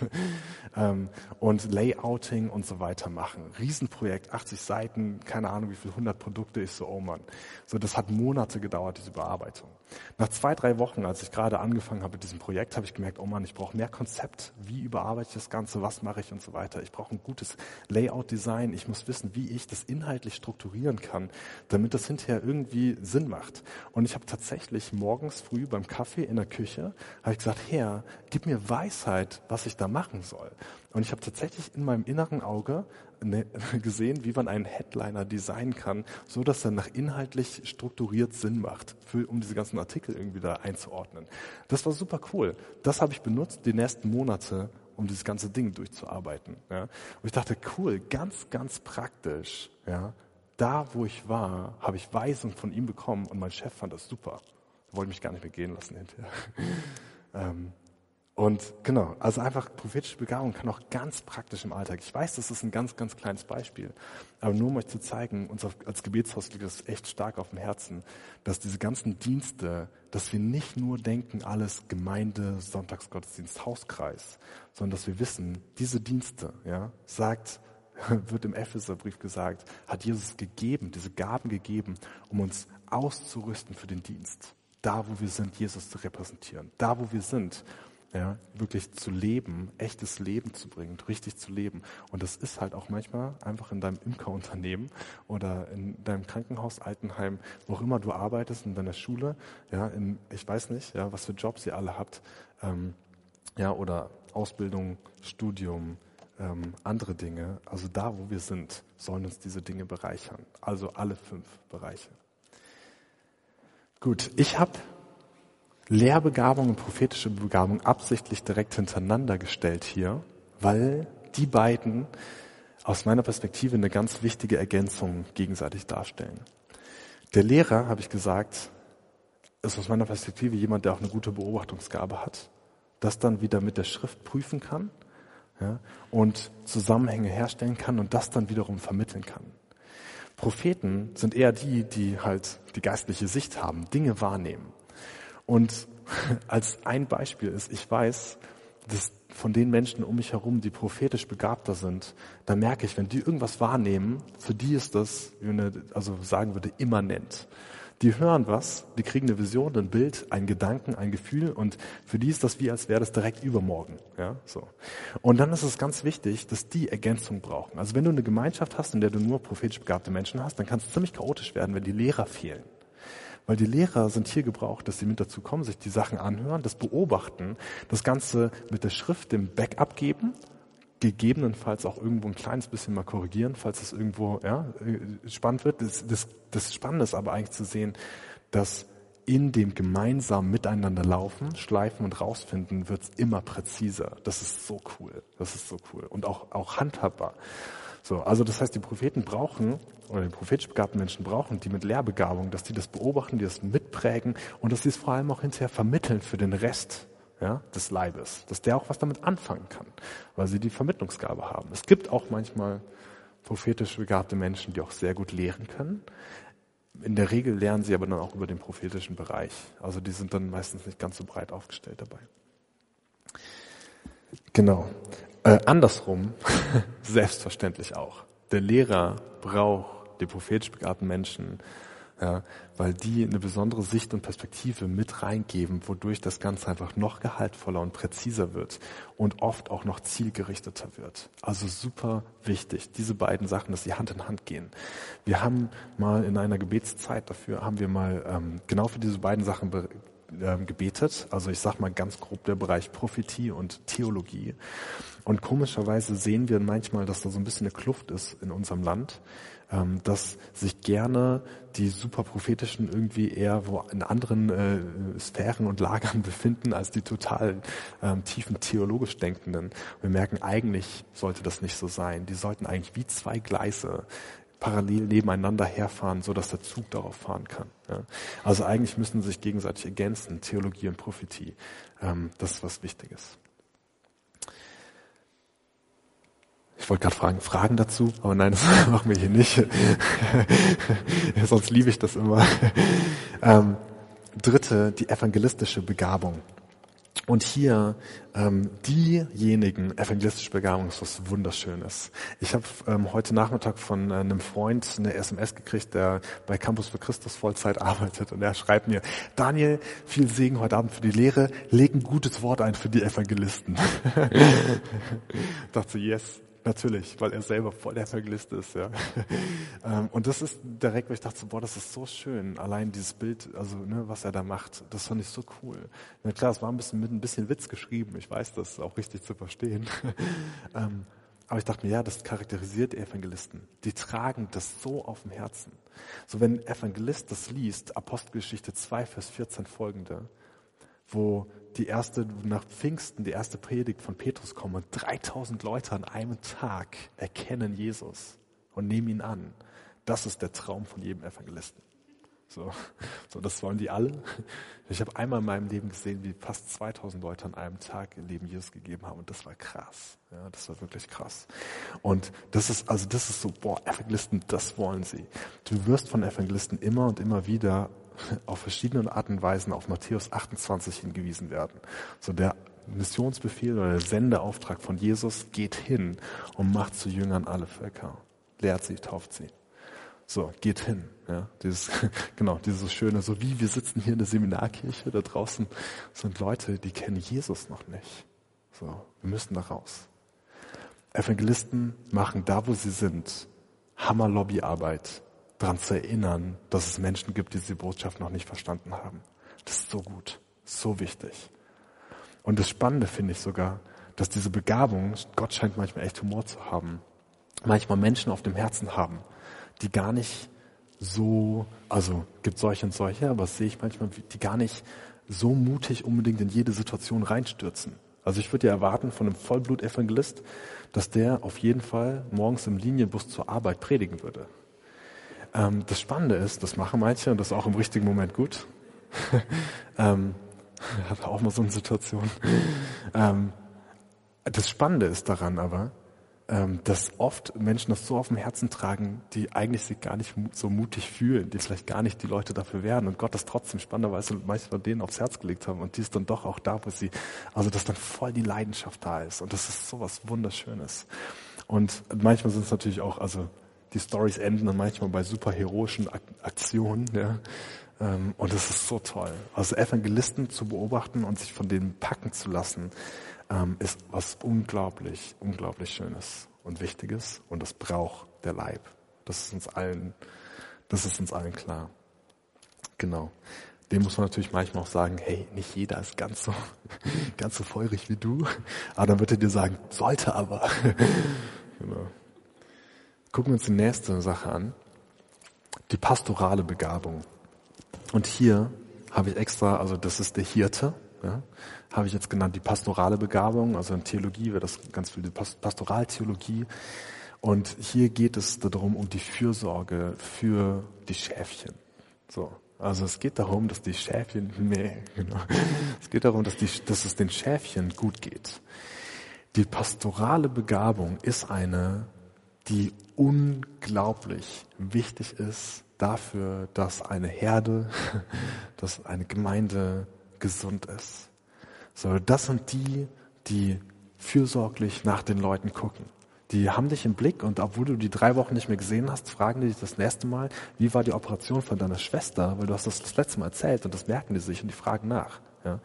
[SPEAKER 2] ähm, und Layouting und so weiter machen. Riesenprojekt, 80 Seiten, keine Ahnung wie viel, 100 Produkte, ich so, oh Mann. So, das hat Monate gedauert, diese Bearbeitung. Nach zwei, drei Wochen, als ich gerade angefangen habe mit diesem Projekt, habe ich gemerkt, oh Mann, ich brauche mehr Konzept, wie überarbeite ich das Ganze, was mache ich und so weiter. Ich brauche ein gutes Layout-Design. Ich muss wissen, wie ich das inhaltlich strukturieren kann, damit das hinterher irgendwie Sinn macht. Und ich habe tatsächlich morgens früh beim Kaffee in der Küche, habe ich gesagt, Herr, gib mir Weisheit, was ich da machen soll. Und ich habe tatsächlich in meinem inneren Auge ne, gesehen, wie man einen Headliner designen kann, so dass er nach inhaltlich strukturiert Sinn macht, für, um diese ganzen Artikel irgendwie da einzuordnen. Das war super cool. Das habe ich benutzt die nächsten Monate, um dieses ganze Ding durchzuarbeiten. Ja. Und ich dachte, cool, ganz, ganz praktisch. Ja. Da, wo ich war, habe ich Weisung von ihm bekommen und mein Chef fand das super. Wollte mich gar nicht mehr gehen lassen hinterher. ähm, und genau, also einfach prophetische Begabung kann auch ganz praktisch im Alltag. Ich weiß, das ist ein ganz, ganz kleines Beispiel. Aber nur um euch zu zeigen, uns als Gebetshaus liegt das echt stark auf dem Herzen, dass diese ganzen Dienste, dass wir nicht nur denken, alles Gemeinde, Sonntagsgottesdienst, Hauskreis, sondern dass wir wissen, diese Dienste, ja, sagt, wird im Epheserbrief gesagt, hat Jesus gegeben, diese Gaben gegeben, um uns auszurüsten für den Dienst. Da, wo wir sind, Jesus zu repräsentieren. Da, wo wir sind, ja, wirklich zu leben, echtes Leben zu bringen, richtig zu leben. Und das ist halt auch manchmal einfach in deinem Imkerunternehmen oder in deinem Krankenhaus, Altenheim, wo auch immer du arbeitest, in deiner Schule, ja, in, ich weiß nicht, ja, was für Jobs ihr alle habt, ähm, ja, oder Ausbildung, Studium, ähm, andere Dinge. Also da, wo wir sind, sollen uns diese Dinge bereichern. Also alle fünf Bereiche. Gut, ich habe Lehrbegabung und prophetische Begabung absichtlich direkt hintereinander gestellt hier, weil die beiden aus meiner Perspektive eine ganz wichtige Ergänzung gegenseitig darstellen. Der Lehrer, habe ich gesagt, ist aus meiner Perspektive jemand, der auch eine gute Beobachtungsgabe hat, das dann wieder mit der Schrift prüfen kann ja, und Zusammenhänge herstellen kann und das dann wiederum vermitteln kann. Propheten sind eher die, die halt die geistliche Sicht haben, Dinge wahrnehmen. Und als ein Beispiel ist, ich weiß, dass von den Menschen um mich herum, die prophetisch begabter sind, da merke ich, wenn die irgendwas wahrnehmen, für die ist das, wie man also sagen würde, immanent. Die hören was, die kriegen eine Vision, ein Bild, einen Gedanken, ein Gefühl und für die ist das wie, als wäre das direkt übermorgen. Ja, so. Und dann ist es ganz wichtig, dass die Ergänzung brauchen. Also wenn du eine Gemeinschaft hast, in der du nur prophetisch begabte Menschen hast, dann kann es ziemlich chaotisch werden, wenn die Lehrer fehlen. Weil die Lehrer sind hier gebraucht, dass sie mit dazu kommen, sich die Sachen anhören, das beobachten, das Ganze mit der Schrift dem Backup geben, gegebenenfalls auch irgendwo ein kleines bisschen mal korrigieren, falls es irgendwo ja, äh, spannend wird. Das, das, das Spannende ist aber eigentlich zu sehen, dass in dem gemeinsamen Miteinander laufen, schleifen und rausfinden, wird's immer präziser. Das ist so cool. Das ist so cool. Und auch, auch handhabbar. So, also das heißt, die Propheten brauchen, oder die prophetisch begabten Menschen brauchen, die mit Lehrbegabung, dass die das beobachten, die das mitprägen und dass sie es vor allem auch hinterher vermitteln für den Rest ja, des Leibes, dass der auch was damit anfangen kann, weil sie die Vermittlungsgabe haben. Es gibt auch manchmal prophetisch begabte Menschen, die auch sehr gut lehren können. In der Regel lernen sie aber dann auch über den prophetischen Bereich. Also die sind dann meistens nicht ganz so breit aufgestellt dabei. Genau. Äh, andersrum, selbstverständlich auch. Der Lehrer braucht die prophetisch begabten Menschen, ja, weil die eine besondere Sicht und Perspektive mit reingeben, wodurch das Ganze einfach noch gehaltvoller und präziser wird und oft auch noch zielgerichteter wird. Also super wichtig, diese beiden Sachen, dass sie Hand in Hand gehen. Wir haben mal in einer Gebetszeit dafür, haben wir mal ähm, genau für diese beiden Sachen ähm, gebetet. Also ich sag mal ganz grob der Bereich Prophetie und Theologie. Und komischerweise sehen wir manchmal, dass da so ein bisschen eine Kluft ist in unserem Land, ähm, dass sich gerne die superprophetischen irgendwie eher wo in anderen äh, Sphären und Lagern befinden als die total ähm, tiefen theologisch Denkenden. Wir merken, eigentlich sollte das nicht so sein. Die sollten eigentlich wie zwei Gleise parallel nebeneinander herfahren, so dass der Zug darauf fahren kann. Ja. Also eigentlich müssen sie sich gegenseitig ergänzen, Theologie und Prophetie. Ähm, das ist was Wichtiges. Ich wollte gerade fragen, Fragen dazu, aber nein, das machen wir hier nicht. Sonst liebe ich das immer. Ähm, dritte, die evangelistische Begabung. Und hier ähm, diejenigen, evangelistische Begabung ist was Wunderschönes. Ich habe ähm, heute Nachmittag von äh, einem Freund eine SMS gekriegt, der bei Campus für Christus Vollzeit arbeitet und er schreibt mir, Daniel, viel Segen heute Abend für die Lehre, leg ein gutes Wort ein für die Evangelisten. dachte, yes, Natürlich, weil er selber voll der Evangelist ist, ja. Ähm, und das ist direkt, wo ich dachte, boah, das ist so schön. Allein dieses Bild, also, ne, was er da macht, das fand ich so cool. Na klar, es war ein bisschen mit ein bisschen Witz geschrieben. Ich weiß, das ist auch richtig zu verstehen. Ähm, aber ich dachte mir, ja, das charakterisiert Evangelisten. Die tragen das so auf dem Herzen. So, wenn ein Evangelist das liest, Apostelgeschichte 2, Vers 14 folgende, wo die erste, nach Pfingsten, die erste Predigt von Petrus kommt und 3000 Leute an einem Tag erkennen Jesus und nehmen ihn an. Das ist der Traum von jedem Evangelisten. So, so das wollen die alle. Ich habe einmal in meinem Leben gesehen, wie fast 2000 Leute an einem Tag ihr Leben Jesus gegeben haben und das war krass. Ja, das war wirklich krass. Und das ist, also das ist so, boah, Evangelisten, das wollen sie. Du wirst von Evangelisten immer und immer wieder auf verschiedene Arten und Weisen auf Matthäus 28 hingewiesen werden. So der Missionsbefehl oder der Sendeauftrag von Jesus geht hin und macht zu Jüngern alle Völker. Lehrt sie, tauft sie. So, geht hin. Ja, dieses, genau, dieses schöne, so wie wir sitzen hier in der Seminarkirche, da draußen sind Leute, die kennen Jesus noch nicht. So, wir müssen da raus. Evangelisten machen da, wo sie sind, Hammer-Lobbyarbeit daran zu erinnern, dass es Menschen gibt, die diese Botschaft noch nicht verstanden haben. Das ist so gut, so wichtig. Und das Spannende finde ich sogar, dass diese Begabung, Gott scheint manchmal echt Humor zu haben, manchmal Menschen auf dem Herzen haben, die gar nicht so, also gibt solche und solche, aber das sehe ich manchmal, die gar nicht so mutig unbedingt in jede Situation reinstürzen. Also ich würde ja erwarten von einem Vollblut-Evangelist, dass der auf jeden Fall morgens im Linienbus zur Arbeit predigen würde. Ähm, das Spannende ist, das machen manche und das ist auch im richtigen Moment gut. ähm, hatte auch mal so eine Situation. ähm, das Spannende ist daran aber, ähm, dass oft Menschen das so auf dem Herzen tragen, die eigentlich sich gar nicht so mutig fühlen, die vielleicht gar nicht die Leute dafür werden und Gott das trotzdem spannenderweise manchmal denen aufs Herz gelegt haben und die ist dann doch auch da, wo sie, also dass dann voll die Leidenschaft da ist und das ist sowas Wunderschönes. Und manchmal sind es natürlich auch, also die Stories enden dann manchmal bei super heroischen Aktionen, ja. Ähm, und das ist so toll. Also Evangelisten zu beobachten und sich von denen packen zu lassen, ähm, ist was unglaublich, unglaublich Schönes und Wichtiges. Und das braucht der Leib. Das ist uns allen, das ist uns allen klar. Genau. Dem muss man natürlich manchmal auch sagen, hey, nicht jeder ist ganz so, ganz so feurig wie du. Aber dann wird er dir sagen, sollte aber. genau. Gucken wir uns die nächste Sache an. Die pastorale Begabung. Und hier habe ich extra, also das ist der Hirte, ja, habe ich jetzt genannt, die pastorale Begabung, also in Theologie wäre das ganz viel die Pastoraltheologie. Und hier geht es darum, um die Fürsorge für die Schäfchen. So. Also es geht darum, dass die Schäfchen, nee, genau. Es geht darum, dass, die, dass es den Schäfchen gut geht. Die pastorale Begabung ist eine die unglaublich wichtig ist dafür, dass eine Herde, dass eine Gemeinde gesund ist. So, das sind die, die fürsorglich nach den Leuten gucken. Die haben dich im Blick und obwohl du die drei Wochen nicht mehr gesehen hast, fragen die dich das nächste Mal, wie war die Operation von deiner Schwester, weil du hast das das letzte Mal erzählt und das merken die sich und die fragen nach. Ja.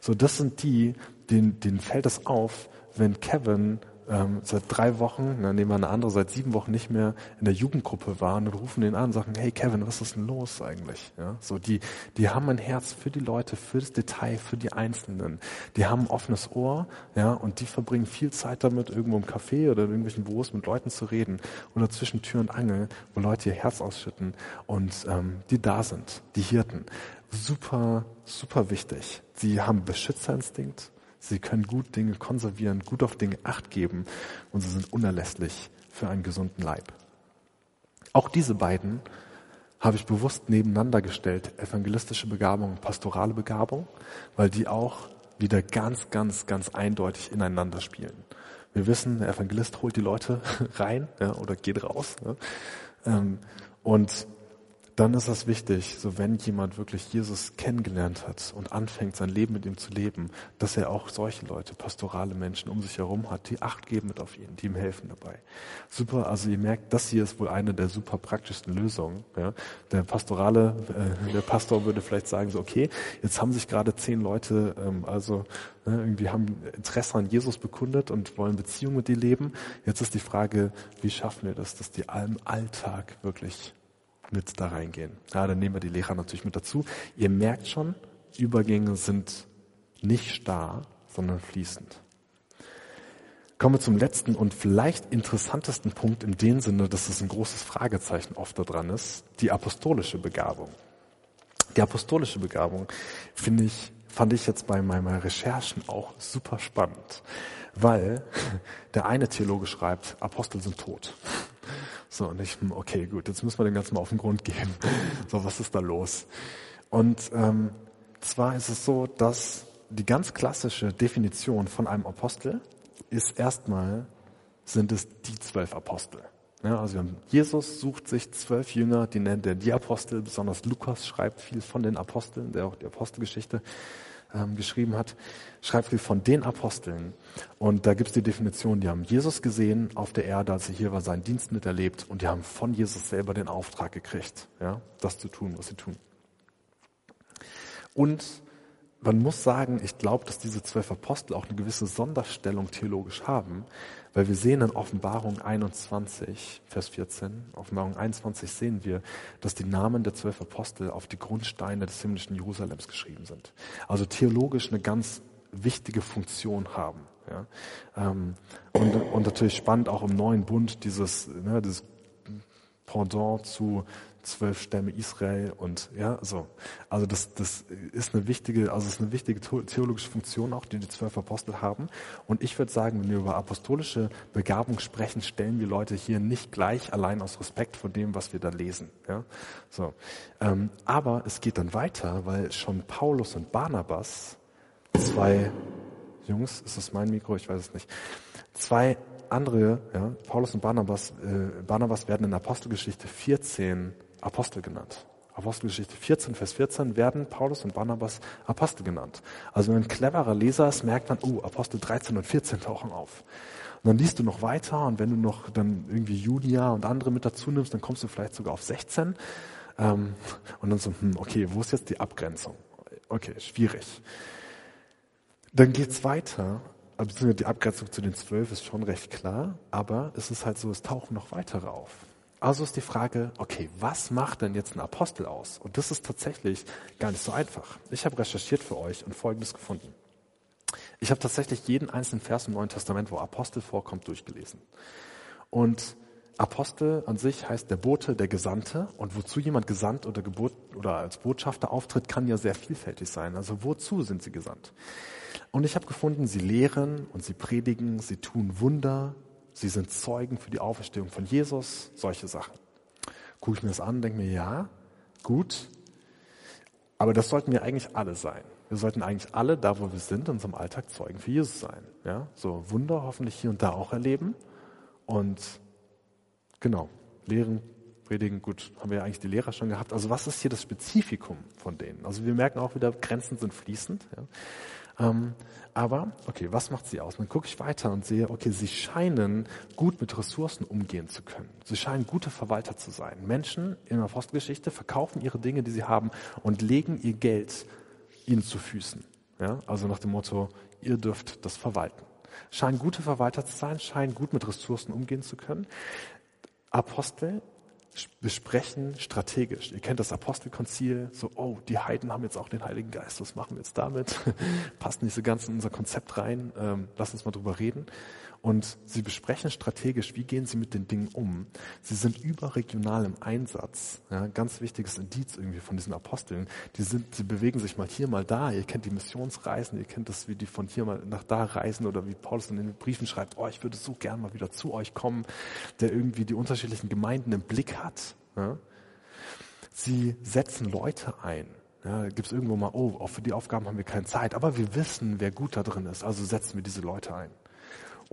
[SPEAKER 2] So, das sind die, denen, denen fällt es auf, wenn Kevin ähm, seit drei Wochen, dann nehmen wir eine andere, seit sieben Wochen nicht mehr in der Jugendgruppe waren und rufen den an und sagen, hey Kevin, was ist denn los eigentlich? Ja, so die, die haben ein Herz für die Leute, für das Detail, für die Einzelnen. Die haben ein offenes Ohr, ja, und die verbringen viel Zeit damit, irgendwo im Café oder in irgendwelchen Büros mit Leuten zu reden oder zwischen Tür und Angel, wo Leute ihr Herz ausschütten und ähm, die da sind, die Hirten. Super, super wichtig. Sie haben Beschützerinstinkt, Sie können gut Dinge konservieren, gut auf Dinge acht geben und sie sind unerlässlich für einen gesunden Leib. Auch diese beiden habe ich bewusst nebeneinander gestellt, evangelistische Begabung und pastorale Begabung, weil die auch wieder ganz, ganz, ganz eindeutig ineinander spielen. Wir wissen, der Evangelist holt die Leute rein ja, oder geht raus. Ja. Ähm, und dann ist es wichtig, so wenn jemand wirklich Jesus kennengelernt hat und anfängt, sein Leben mit ihm zu leben, dass er auch solche Leute, pastorale Menschen um sich herum hat, die Acht geben mit auf ihn, die ihm helfen dabei. Super, also ihr merkt, das hier ist wohl eine der super praktischsten Lösungen. Ja. Der pastorale, äh, der Pastor würde vielleicht sagen so, okay, jetzt haben sich gerade zehn Leute, ähm, also ne, irgendwie haben Interesse an Jesus bekundet und wollen Beziehungen mit dir leben. Jetzt ist die Frage, wie schaffen wir das, dass die im Alltag wirklich mit da reingehen. Ja, dann nehmen wir die Lehrer natürlich mit dazu. Ihr merkt schon, Übergänge sind nicht starr, sondern fließend. Kommen wir zum letzten und vielleicht interessantesten Punkt in dem Sinne, dass es ein großes Fragezeichen oft da dran ist, die apostolische Begabung. Die apostolische Begabung finde ich, fand ich jetzt bei meinen Recherchen auch super spannend, weil der eine Theologe schreibt, Apostel sind tot. So, und ich, hm, okay, gut, jetzt müssen wir dem Ganzen mal auf den Grund gehen. So, was ist da los? Und ähm, zwar ist es so, dass die ganz klassische Definition von einem Apostel ist erstmal, sind es die zwölf Apostel. Ja, also Jesus sucht sich zwölf Jünger, die nennt er die Apostel, besonders Lukas schreibt viel von den Aposteln, der auch die Apostelgeschichte ähm, geschrieben hat, schreibt viel von den Aposteln. Und da gibt es die Definition, die haben Jesus gesehen auf der Erde, als er hier war, seinen Dienst miterlebt und die haben von Jesus selber den Auftrag gekriegt, ja, das zu tun, was sie tun. Und man muss sagen, ich glaube, dass diese zwölf Apostel auch eine gewisse Sonderstellung theologisch haben, weil wir sehen in Offenbarung 21, Vers 14, Offenbarung 21 sehen wir, dass die Namen der zwölf Apostel auf die Grundsteine des himmlischen Jerusalems geschrieben sind. Also theologisch eine ganz wichtige Funktion haben. Ja. Ähm, und, und natürlich spannend auch im neuen Bund dieses, ne, dieses Pendant zu zwölf Stämme Israel und ja, so. Also das, das ist eine wichtige, also es ist eine wichtige theologische Funktion auch, die die zwölf Apostel haben. Und ich würde sagen, wenn wir über apostolische Begabung sprechen, stellen wir Leute hier nicht gleich allein aus Respekt vor dem, was wir da lesen. Ja, so. Ähm, aber es geht dann weiter, weil schon Paulus und Barnabas, zwei Jungs, ist das mein Mikro? Ich weiß es nicht. Zwei andere, ja, Paulus und Barnabas, äh, Barnabas werden in Apostelgeschichte 14 Apostel genannt. Apostelgeschichte 14, Vers 14 werden Paulus und Barnabas Apostel genannt. Also wenn ein cleverer Leser ist, merkt man, oh, Apostel 13 und 14 tauchen auf. Und dann liest du noch weiter und wenn du noch dann irgendwie Julia und andere mit dazu nimmst, dann kommst du vielleicht sogar auf 16. Ähm, und dann so, hm, okay, wo ist jetzt die Abgrenzung? Okay, schwierig. Dann geht's weiter. Also die Abgrenzung zu den zwölf ist schon recht klar, aber es ist halt so, es tauchen noch weitere auf. Also ist die Frage, okay, was macht denn jetzt ein Apostel aus? Und das ist tatsächlich gar nicht so einfach. Ich habe recherchiert für euch und Folgendes gefunden. Ich habe tatsächlich jeden einzelnen Vers im Neuen Testament, wo Apostel vorkommt, durchgelesen. Und Apostel an sich heißt der Bote, der Gesandte. Und wozu jemand gesandt oder, Gebot, oder als Botschafter auftritt, kann ja sehr vielfältig sein. Also wozu sind sie gesandt? Und ich habe gefunden, sie lehren und sie predigen, sie tun Wunder, Sie sind Zeugen für die Auferstehung von Jesus, solche Sachen. Gucke ich mir das an, denke mir, ja, gut, aber das sollten wir eigentlich alle sein. Wir sollten eigentlich alle, da wo wir sind, in unserem Alltag Zeugen für Jesus sein. Ja, so Wunder hoffentlich hier und da auch erleben und genau, lehren, predigen, gut, haben wir ja eigentlich die Lehrer schon gehabt. Also was ist hier das Spezifikum von denen? Also wir merken auch wieder, Grenzen sind fließend. Ja. Ähm, aber, okay, was macht sie aus? Dann gucke ich weiter und sehe, okay, sie scheinen gut mit Ressourcen umgehen zu können. Sie scheinen gute Verwalter zu sein. Menschen in der Postgeschichte verkaufen ihre Dinge, die sie haben und legen ihr Geld ihnen zu Füßen. Ja? Also nach dem Motto, ihr dürft das verwalten. Scheinen gute Verwalter zu sein, scheinen gut mit Ressourcen umgehen zu können. Apostel besprechen strategisch. Ihr kennt das Apostelkonzil, so, oh, die Heiden haben jetzt auch den Heiligen Geist, was machen wir jetzt damit? Passt nicht so ganz in unser Konzept rein, ähm, lass uns mal drüber reden. Und sie besprechen strategisch, wie gehen sie mit den Dingen um. Sie sind überregional im Einsatz. Ja, ganz wichtiges Indiz irgendwie von diesen Aposteln. Die sind, sie bewegen sich mal hier, mal da. Ihr kennt die Missionsreisen, ihr kennt das, wie die von hier mal nach da reisen oder wie Paulus in den Briefen schreibt, oh, ich würde so gern mal wieder zu euch kommen, der irgendwie die unterschiedlichen Gemeinden im Blick hat. Ja. Sie setzen Leute ein. Ja, Gibt es irgendwo mal, oh, für die Aufgaben haben wir keine Zeit, aber wir wissen, wer gut da drin ist, also setzen wir diese Leute ein.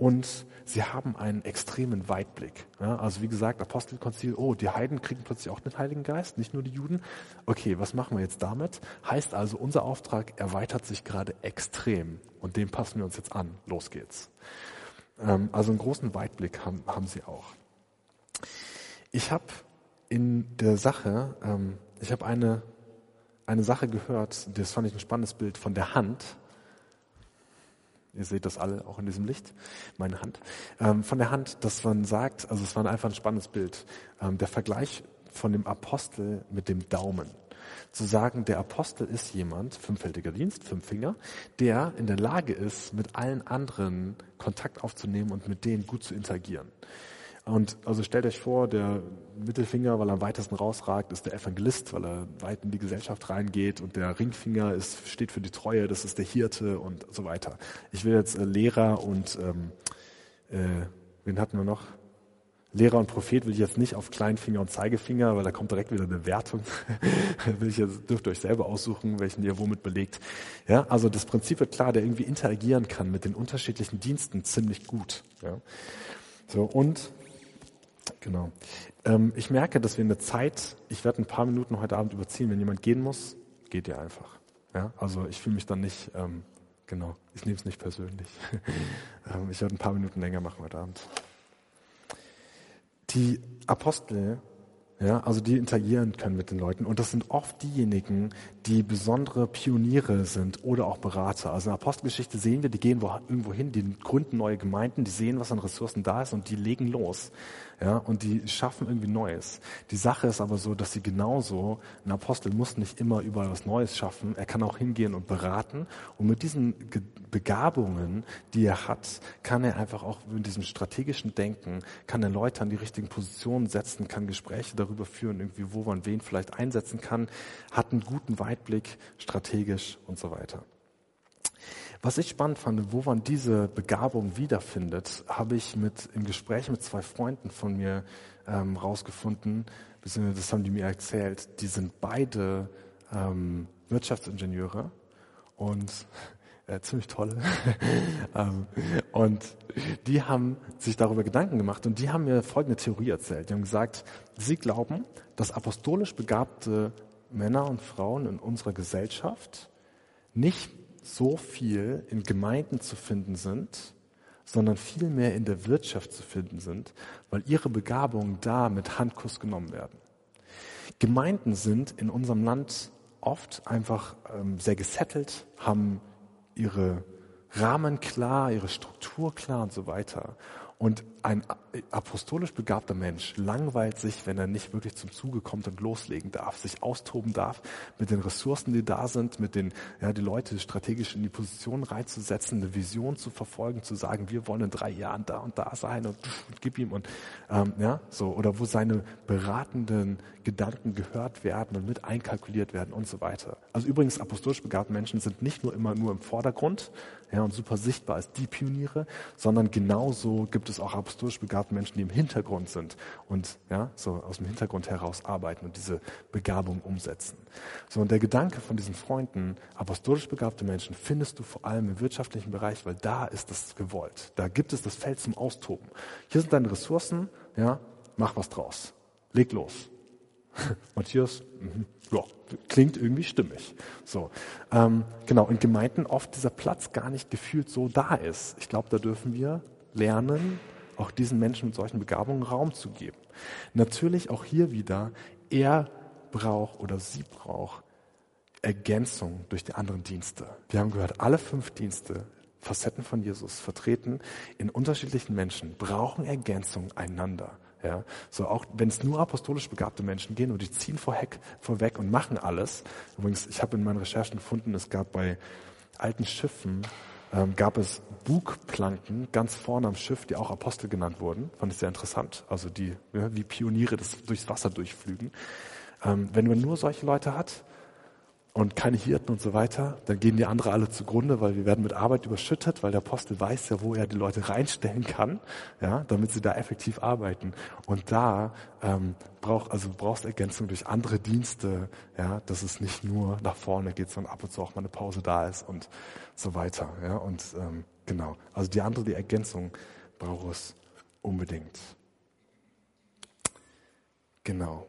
[SPEAKER 2] Und sie haben einen extremen Weitblick. Ja, also wie gesagt, Apostelkonzil, oh, die Heiden kriegen plötzlich auch den Heiligen Geist, nicht nur die Juden. Okay, was machen wir jetzt damit? Heißt also, unser Auftrag erweitert sich gerade extrem und dem passen wir uns jetzt an. Los geht's. Ähm, also einen großen Weitblick haben, haben sie auch. Ich habe in der Sache, ähm, ich habe eine, eine Sache gehört, das fand ich ein spannendes Bild von der Hand. Ihr seht das alle auch in diesem Licht, meine Hand. Ähm, von der Hand, dass man sagt, also es war einfach ein spannendes Bild. Ähm, der Vergleich von dem Apostel mit dem Daumen. Zu sagen, der Apostel ist jemand, fünffältiger Dienst, fünf Finger, der in der Lage ist, mit allen anderen Kontakt aufzunehmen und mit denen gut zu interagieren. Und also stellt euch vor, der Mittelfinger, weil er am weitesten rausragt, ist der Evangelist, weil er weit in die Gesellschaft reingeht und der Ringfinger ist, steht für die Treue, das ist der Hirte und so weiter. Ich will jetzt äh, Lehrer und ähm, äh, wen hatten wir noch? Lehrer und Prophet will ich jetzt nicht auf Kleinfinger und Zeigefinger, weil da kommt direkt wieder eine Wertung. will ich jetzt, dürft ihr euch selber aussuchen, welchen ihr womit belegt. Ja, also das Prinzip wird klar, der irgendwie interagieren kann mit den unterschiedlichen Diensten ziemlich gut. Ja. So, und Genau. Ähm, ich merke, dass wir in der Zeit, ich werde ein paar Minuten heute Abend überziehen, wenn jemand gehen muss, geht ihr einfach. Ja, also ich fühle mich dann nicht, ähm, genau, ich nehme es nicht persönlich. ähm, ich werde ein paar Minuten länger machen heute Abend. Die Apostel ja, also die interagieren können mit den Leuten. Und das sind oft diejenigen, die besondere Pioniere sind oder auch Berater. Also in der Apostelgeschichte sehen wir, die gehen wo, irgendwo hin, die gründen neue Gemeinden, die sehen, was an Ressourcen da ist und die legen los. Ja, und die schaffen irgendwie Neues. Die Sache ist aber so, dass sie genauso, ein Apostel muss nicht immer überall was Neues schaffen. Er kann auch hingehen und beraten. Und mit diesen Begabungen, die er hat, kann er einfach auch mit diesem strategischen Denken, kann er Leute an die richtigen Positionen setzen, kann Gespräche darüber führen, irgendwie, wo man wen vielleicht einsetzen kann, hat einen guten Weitblick, strategisch und so weiter. Was ich spannend fand, wo man diese Begabung wiederfindet, habe ich mit im Gespräch mit zwei Freunden von mir ähm, rausgefunden, beziehungsweise das haben die mir erzählt. Die sind beide ähm, Wirtschaftsingenieure und äh, ziemlich tolle. ähm, und die haben sich darüber Gedanken gemacht und die haben mir folgende Theorie erzählt. Die haben gesagt, sie glauben, dass apostolisch begabte Männer und Frauen in unserer Gesellschaft nicht so viel in Gemeinden zu finden sind, sondern vielmehr in der Wirtschaft zu finden sind, weil ihre Begabungen da mit Handkuss genommen werden. Gemeinden sind in unserem Land oft einfach ähm, sehr gesettelt, haben ihre Rahmen klar, ihre Struktur klar und so weiter. Und ein apostolisch begabter Mensch langweilt sich, wenn er nicht wirklich zum Zuge kommt und loslegen darf, sich austoben darf mit den Ressourcen, die da sind, mit den, ja, die Leute strategisch in die Position reinzusetzen, eine Vision zu verfolgen, zu sagen, wir wollen in drei Jahren da und da sein und, und gib ihm und, ähm, ja, so, oder wo seine beratenden Gedanken gehört werden und mit einkalkuliert werden und so weiter. Also übrigens, apostolisch begabte Menschen sind nicht nur immer nur im Vordergrund, ja, und super sichtbar als die Pioniere, sondern genauso gibt es auch apostolisch begabte Menschen, die im Hintergrund sind und ja, so aus dem Hintergrund heraus arbeiten und diese Begabung umsetzen. So, und der Gedanke von diesen Freunden, apostolisch begabte Menschen findest du vor allem im wirtschaftlichen Bereich, weil da ist das gewollt. Da gibt es das Feld zum Austoben. Hier sind deine Ressourcen, ja, mach was draus. Leg los. Matthias, mhm. ja, klingt irgendwie stimmig. So, ähm, genau. In Gemeinden oft dieser Platz gar nicht gefühlt so da ist. Ich glaube, da dürfen wir lernen, auch diesen Menschen mit solchen Begabungen Raum zu geben. Natürlich auch hier wieder, er braucht oder sie braucht Ergänzung durch die anderen Dienste. Wir haben gehört, alle fünf Dienste, Facetten von Jesus vertreten in unterschiedlichen Menschen, brauchen Ergänzung einander. Ja, so auch wenn es nur apostolisch begabte Menschen gehen und die ziehen vorweg, vorweg und machen alles. Übrigens, ich habe in meinen Recherchen gefunden, es gab bei alten Schiffen ähm, gab es Bugplanken ganz vorne am Schiff, die auch Apostel genannt wurden. Fand ich sehr interessant. Also die ja, wie Pioniere das durchs Wasser durchflügen. Ähm, wenn man nur solche Leute hat, und keine Hirten und so weiter, dann gehen die andere alle zugrunde, weil wir werden mit Arbeit überschüttet, weil der Apostel weiß ja, wo er die Leute reinstellen kann, ja, damit sie da effektiv arbeiten. Und da ähm, braucht also brauchst Ergänzung durch andere Dienste, ja, dass es nicht nur nach vorne geht, sondern ab und zu auch mal eine Pause da ist und so weiter, ja. Und ähm, genau, also die andere, die Ergänzung braucht es unbedingt. Genau.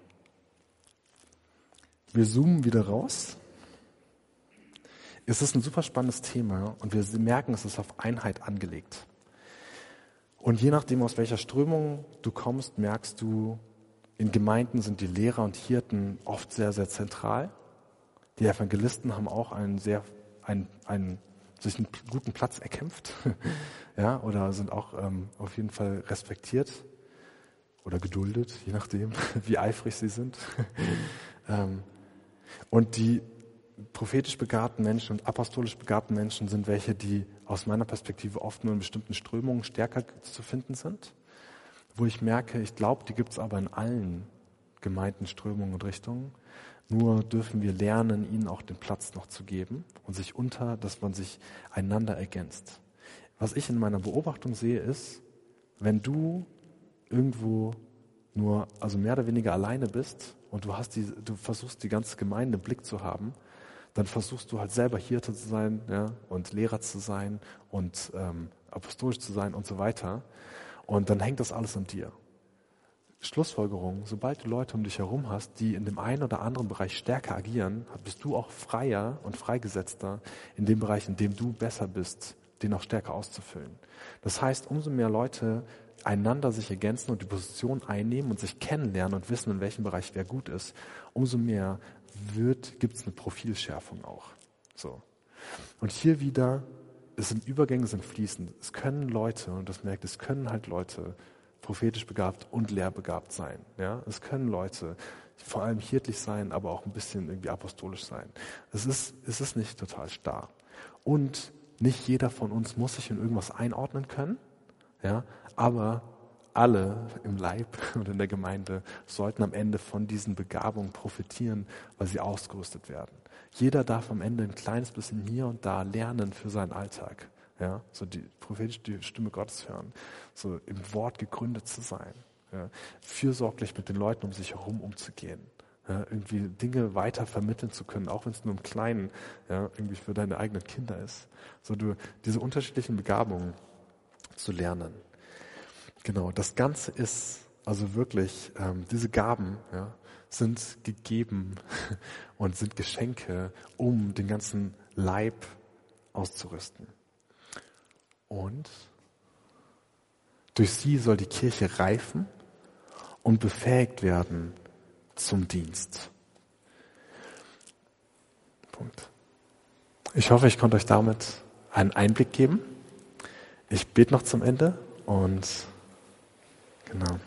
[SPEAKER 2] Wir zoomen wieder raus es ist ein super spannendes Thema und wir merken, es ist auf Einheit angelegt. Und je nachdem, aus welcher Strömung du kommst, merkst du, in Gemeinden sind die Lehrer und Hirten oft sehr, sehr zentral. Die Evangelisten haben auch einen sehr, einen, einen, sich einen guten Platz erkämpft, ja, oder sind auch ähm, auf jeden Fall respektiert oder geduldet, je nachdem, wie eifrig sie sind. ähm, und die prophetisch begabten Menschen und apostolisch begabten Menschen sind welche, die aus meiner Perspektive oft nur in bestimmten Strömungen stärker zu finden sind, wo ich merke, ich glaube, die gibt es aber in allen gemeinten Strömungen und Richtungen. Nur dürfen wir lernen, ihnen auch den Platz noch zu geben und sich unter, dass man sich einander ergänzt. Was ich in meiner Beobachtung sehe, ist, wenn du irgendwo nur, also mehr oder weniger alleine bist und du hast die, du versuchst die ganze Gemeinde im Blick zu haben, dann versuchst du halt selber Hirte zu sein ja, und Lehrer zu sein und ähm, apostolisch zu sein und so weiter. Und dann hängt das alles an dir. Schlussfolgerung, sobald du Leute um dich herum hast, die in dem einen oder anderen Bereich stärker agieren, bist du auch freier und freigesetzter in dem Bereich, in dem du besser bist, den auch stärker auszufüllen. Das heißt, umso mehr Leute einander sich ergänzen und die Position einnehmen und sich kennenlernen und wissen, in welchem Bereich wer gut ist, umso mehr wird, gibt es eine Profilschärfung auch. So. Und hier wieder, es sind Übergänge, sind fließend. Es können Leute, und das merkt, es können halt Leute prophetisch begabt und lehrbegabt sein. Ja? Es können Leute vor allem hirtlich sein, aber auch ein bisschen irgendwie apostolisch sein. Es ist, es ist nicht total starr. Und nicht jeder von uns muss sich in irgendwas einordnen können, ja, aber alle im Leib und in der Gemeinde sollten am Ende von diesen Begabungen profitieren, weil sie ausgerüstet werden. Jeder darf am Ende ein kleines bisschen hier und da lernen für seinen Alltag. Ja, so die prophetisch die Stimme Gottes hören, so im Wort gegründet zu sein, ja, fürsorglich mit den Leuten um sich herum umzugehen, ja, irgendwie Dinge weiter vermitteln zu können, auch wenn es nur im Kleinen ja, irgendwie für deine eigenen Kinder ist. So du diese unterschiedlichen Begabungen zu lernen. Genau, das Ganze ist also wirklich, ähm, diese Gaben ja, sind gegeben und sind Geschenke, um den ganzen Leib auszurüsten. Und durch sie soll die Kirche reifen und befähigt werden zum Dienst. Punkt. Ich hoffe, ich konnte euch damit einen Einblick geben. Ich bete noch zum Ende und Genau.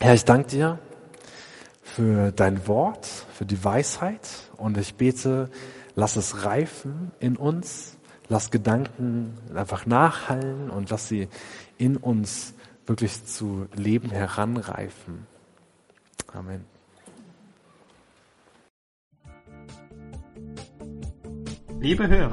[SPEAKER 2] Herr, ich danke dir für dein Wort, für die Weisheit und ich bete, lass es reifen in uns, lass Gedanken einfach nachhallen und lass sie in uns wirklich zu Leben heranreifen. Amen.
[SPEAKER 1] Liebe Hörer,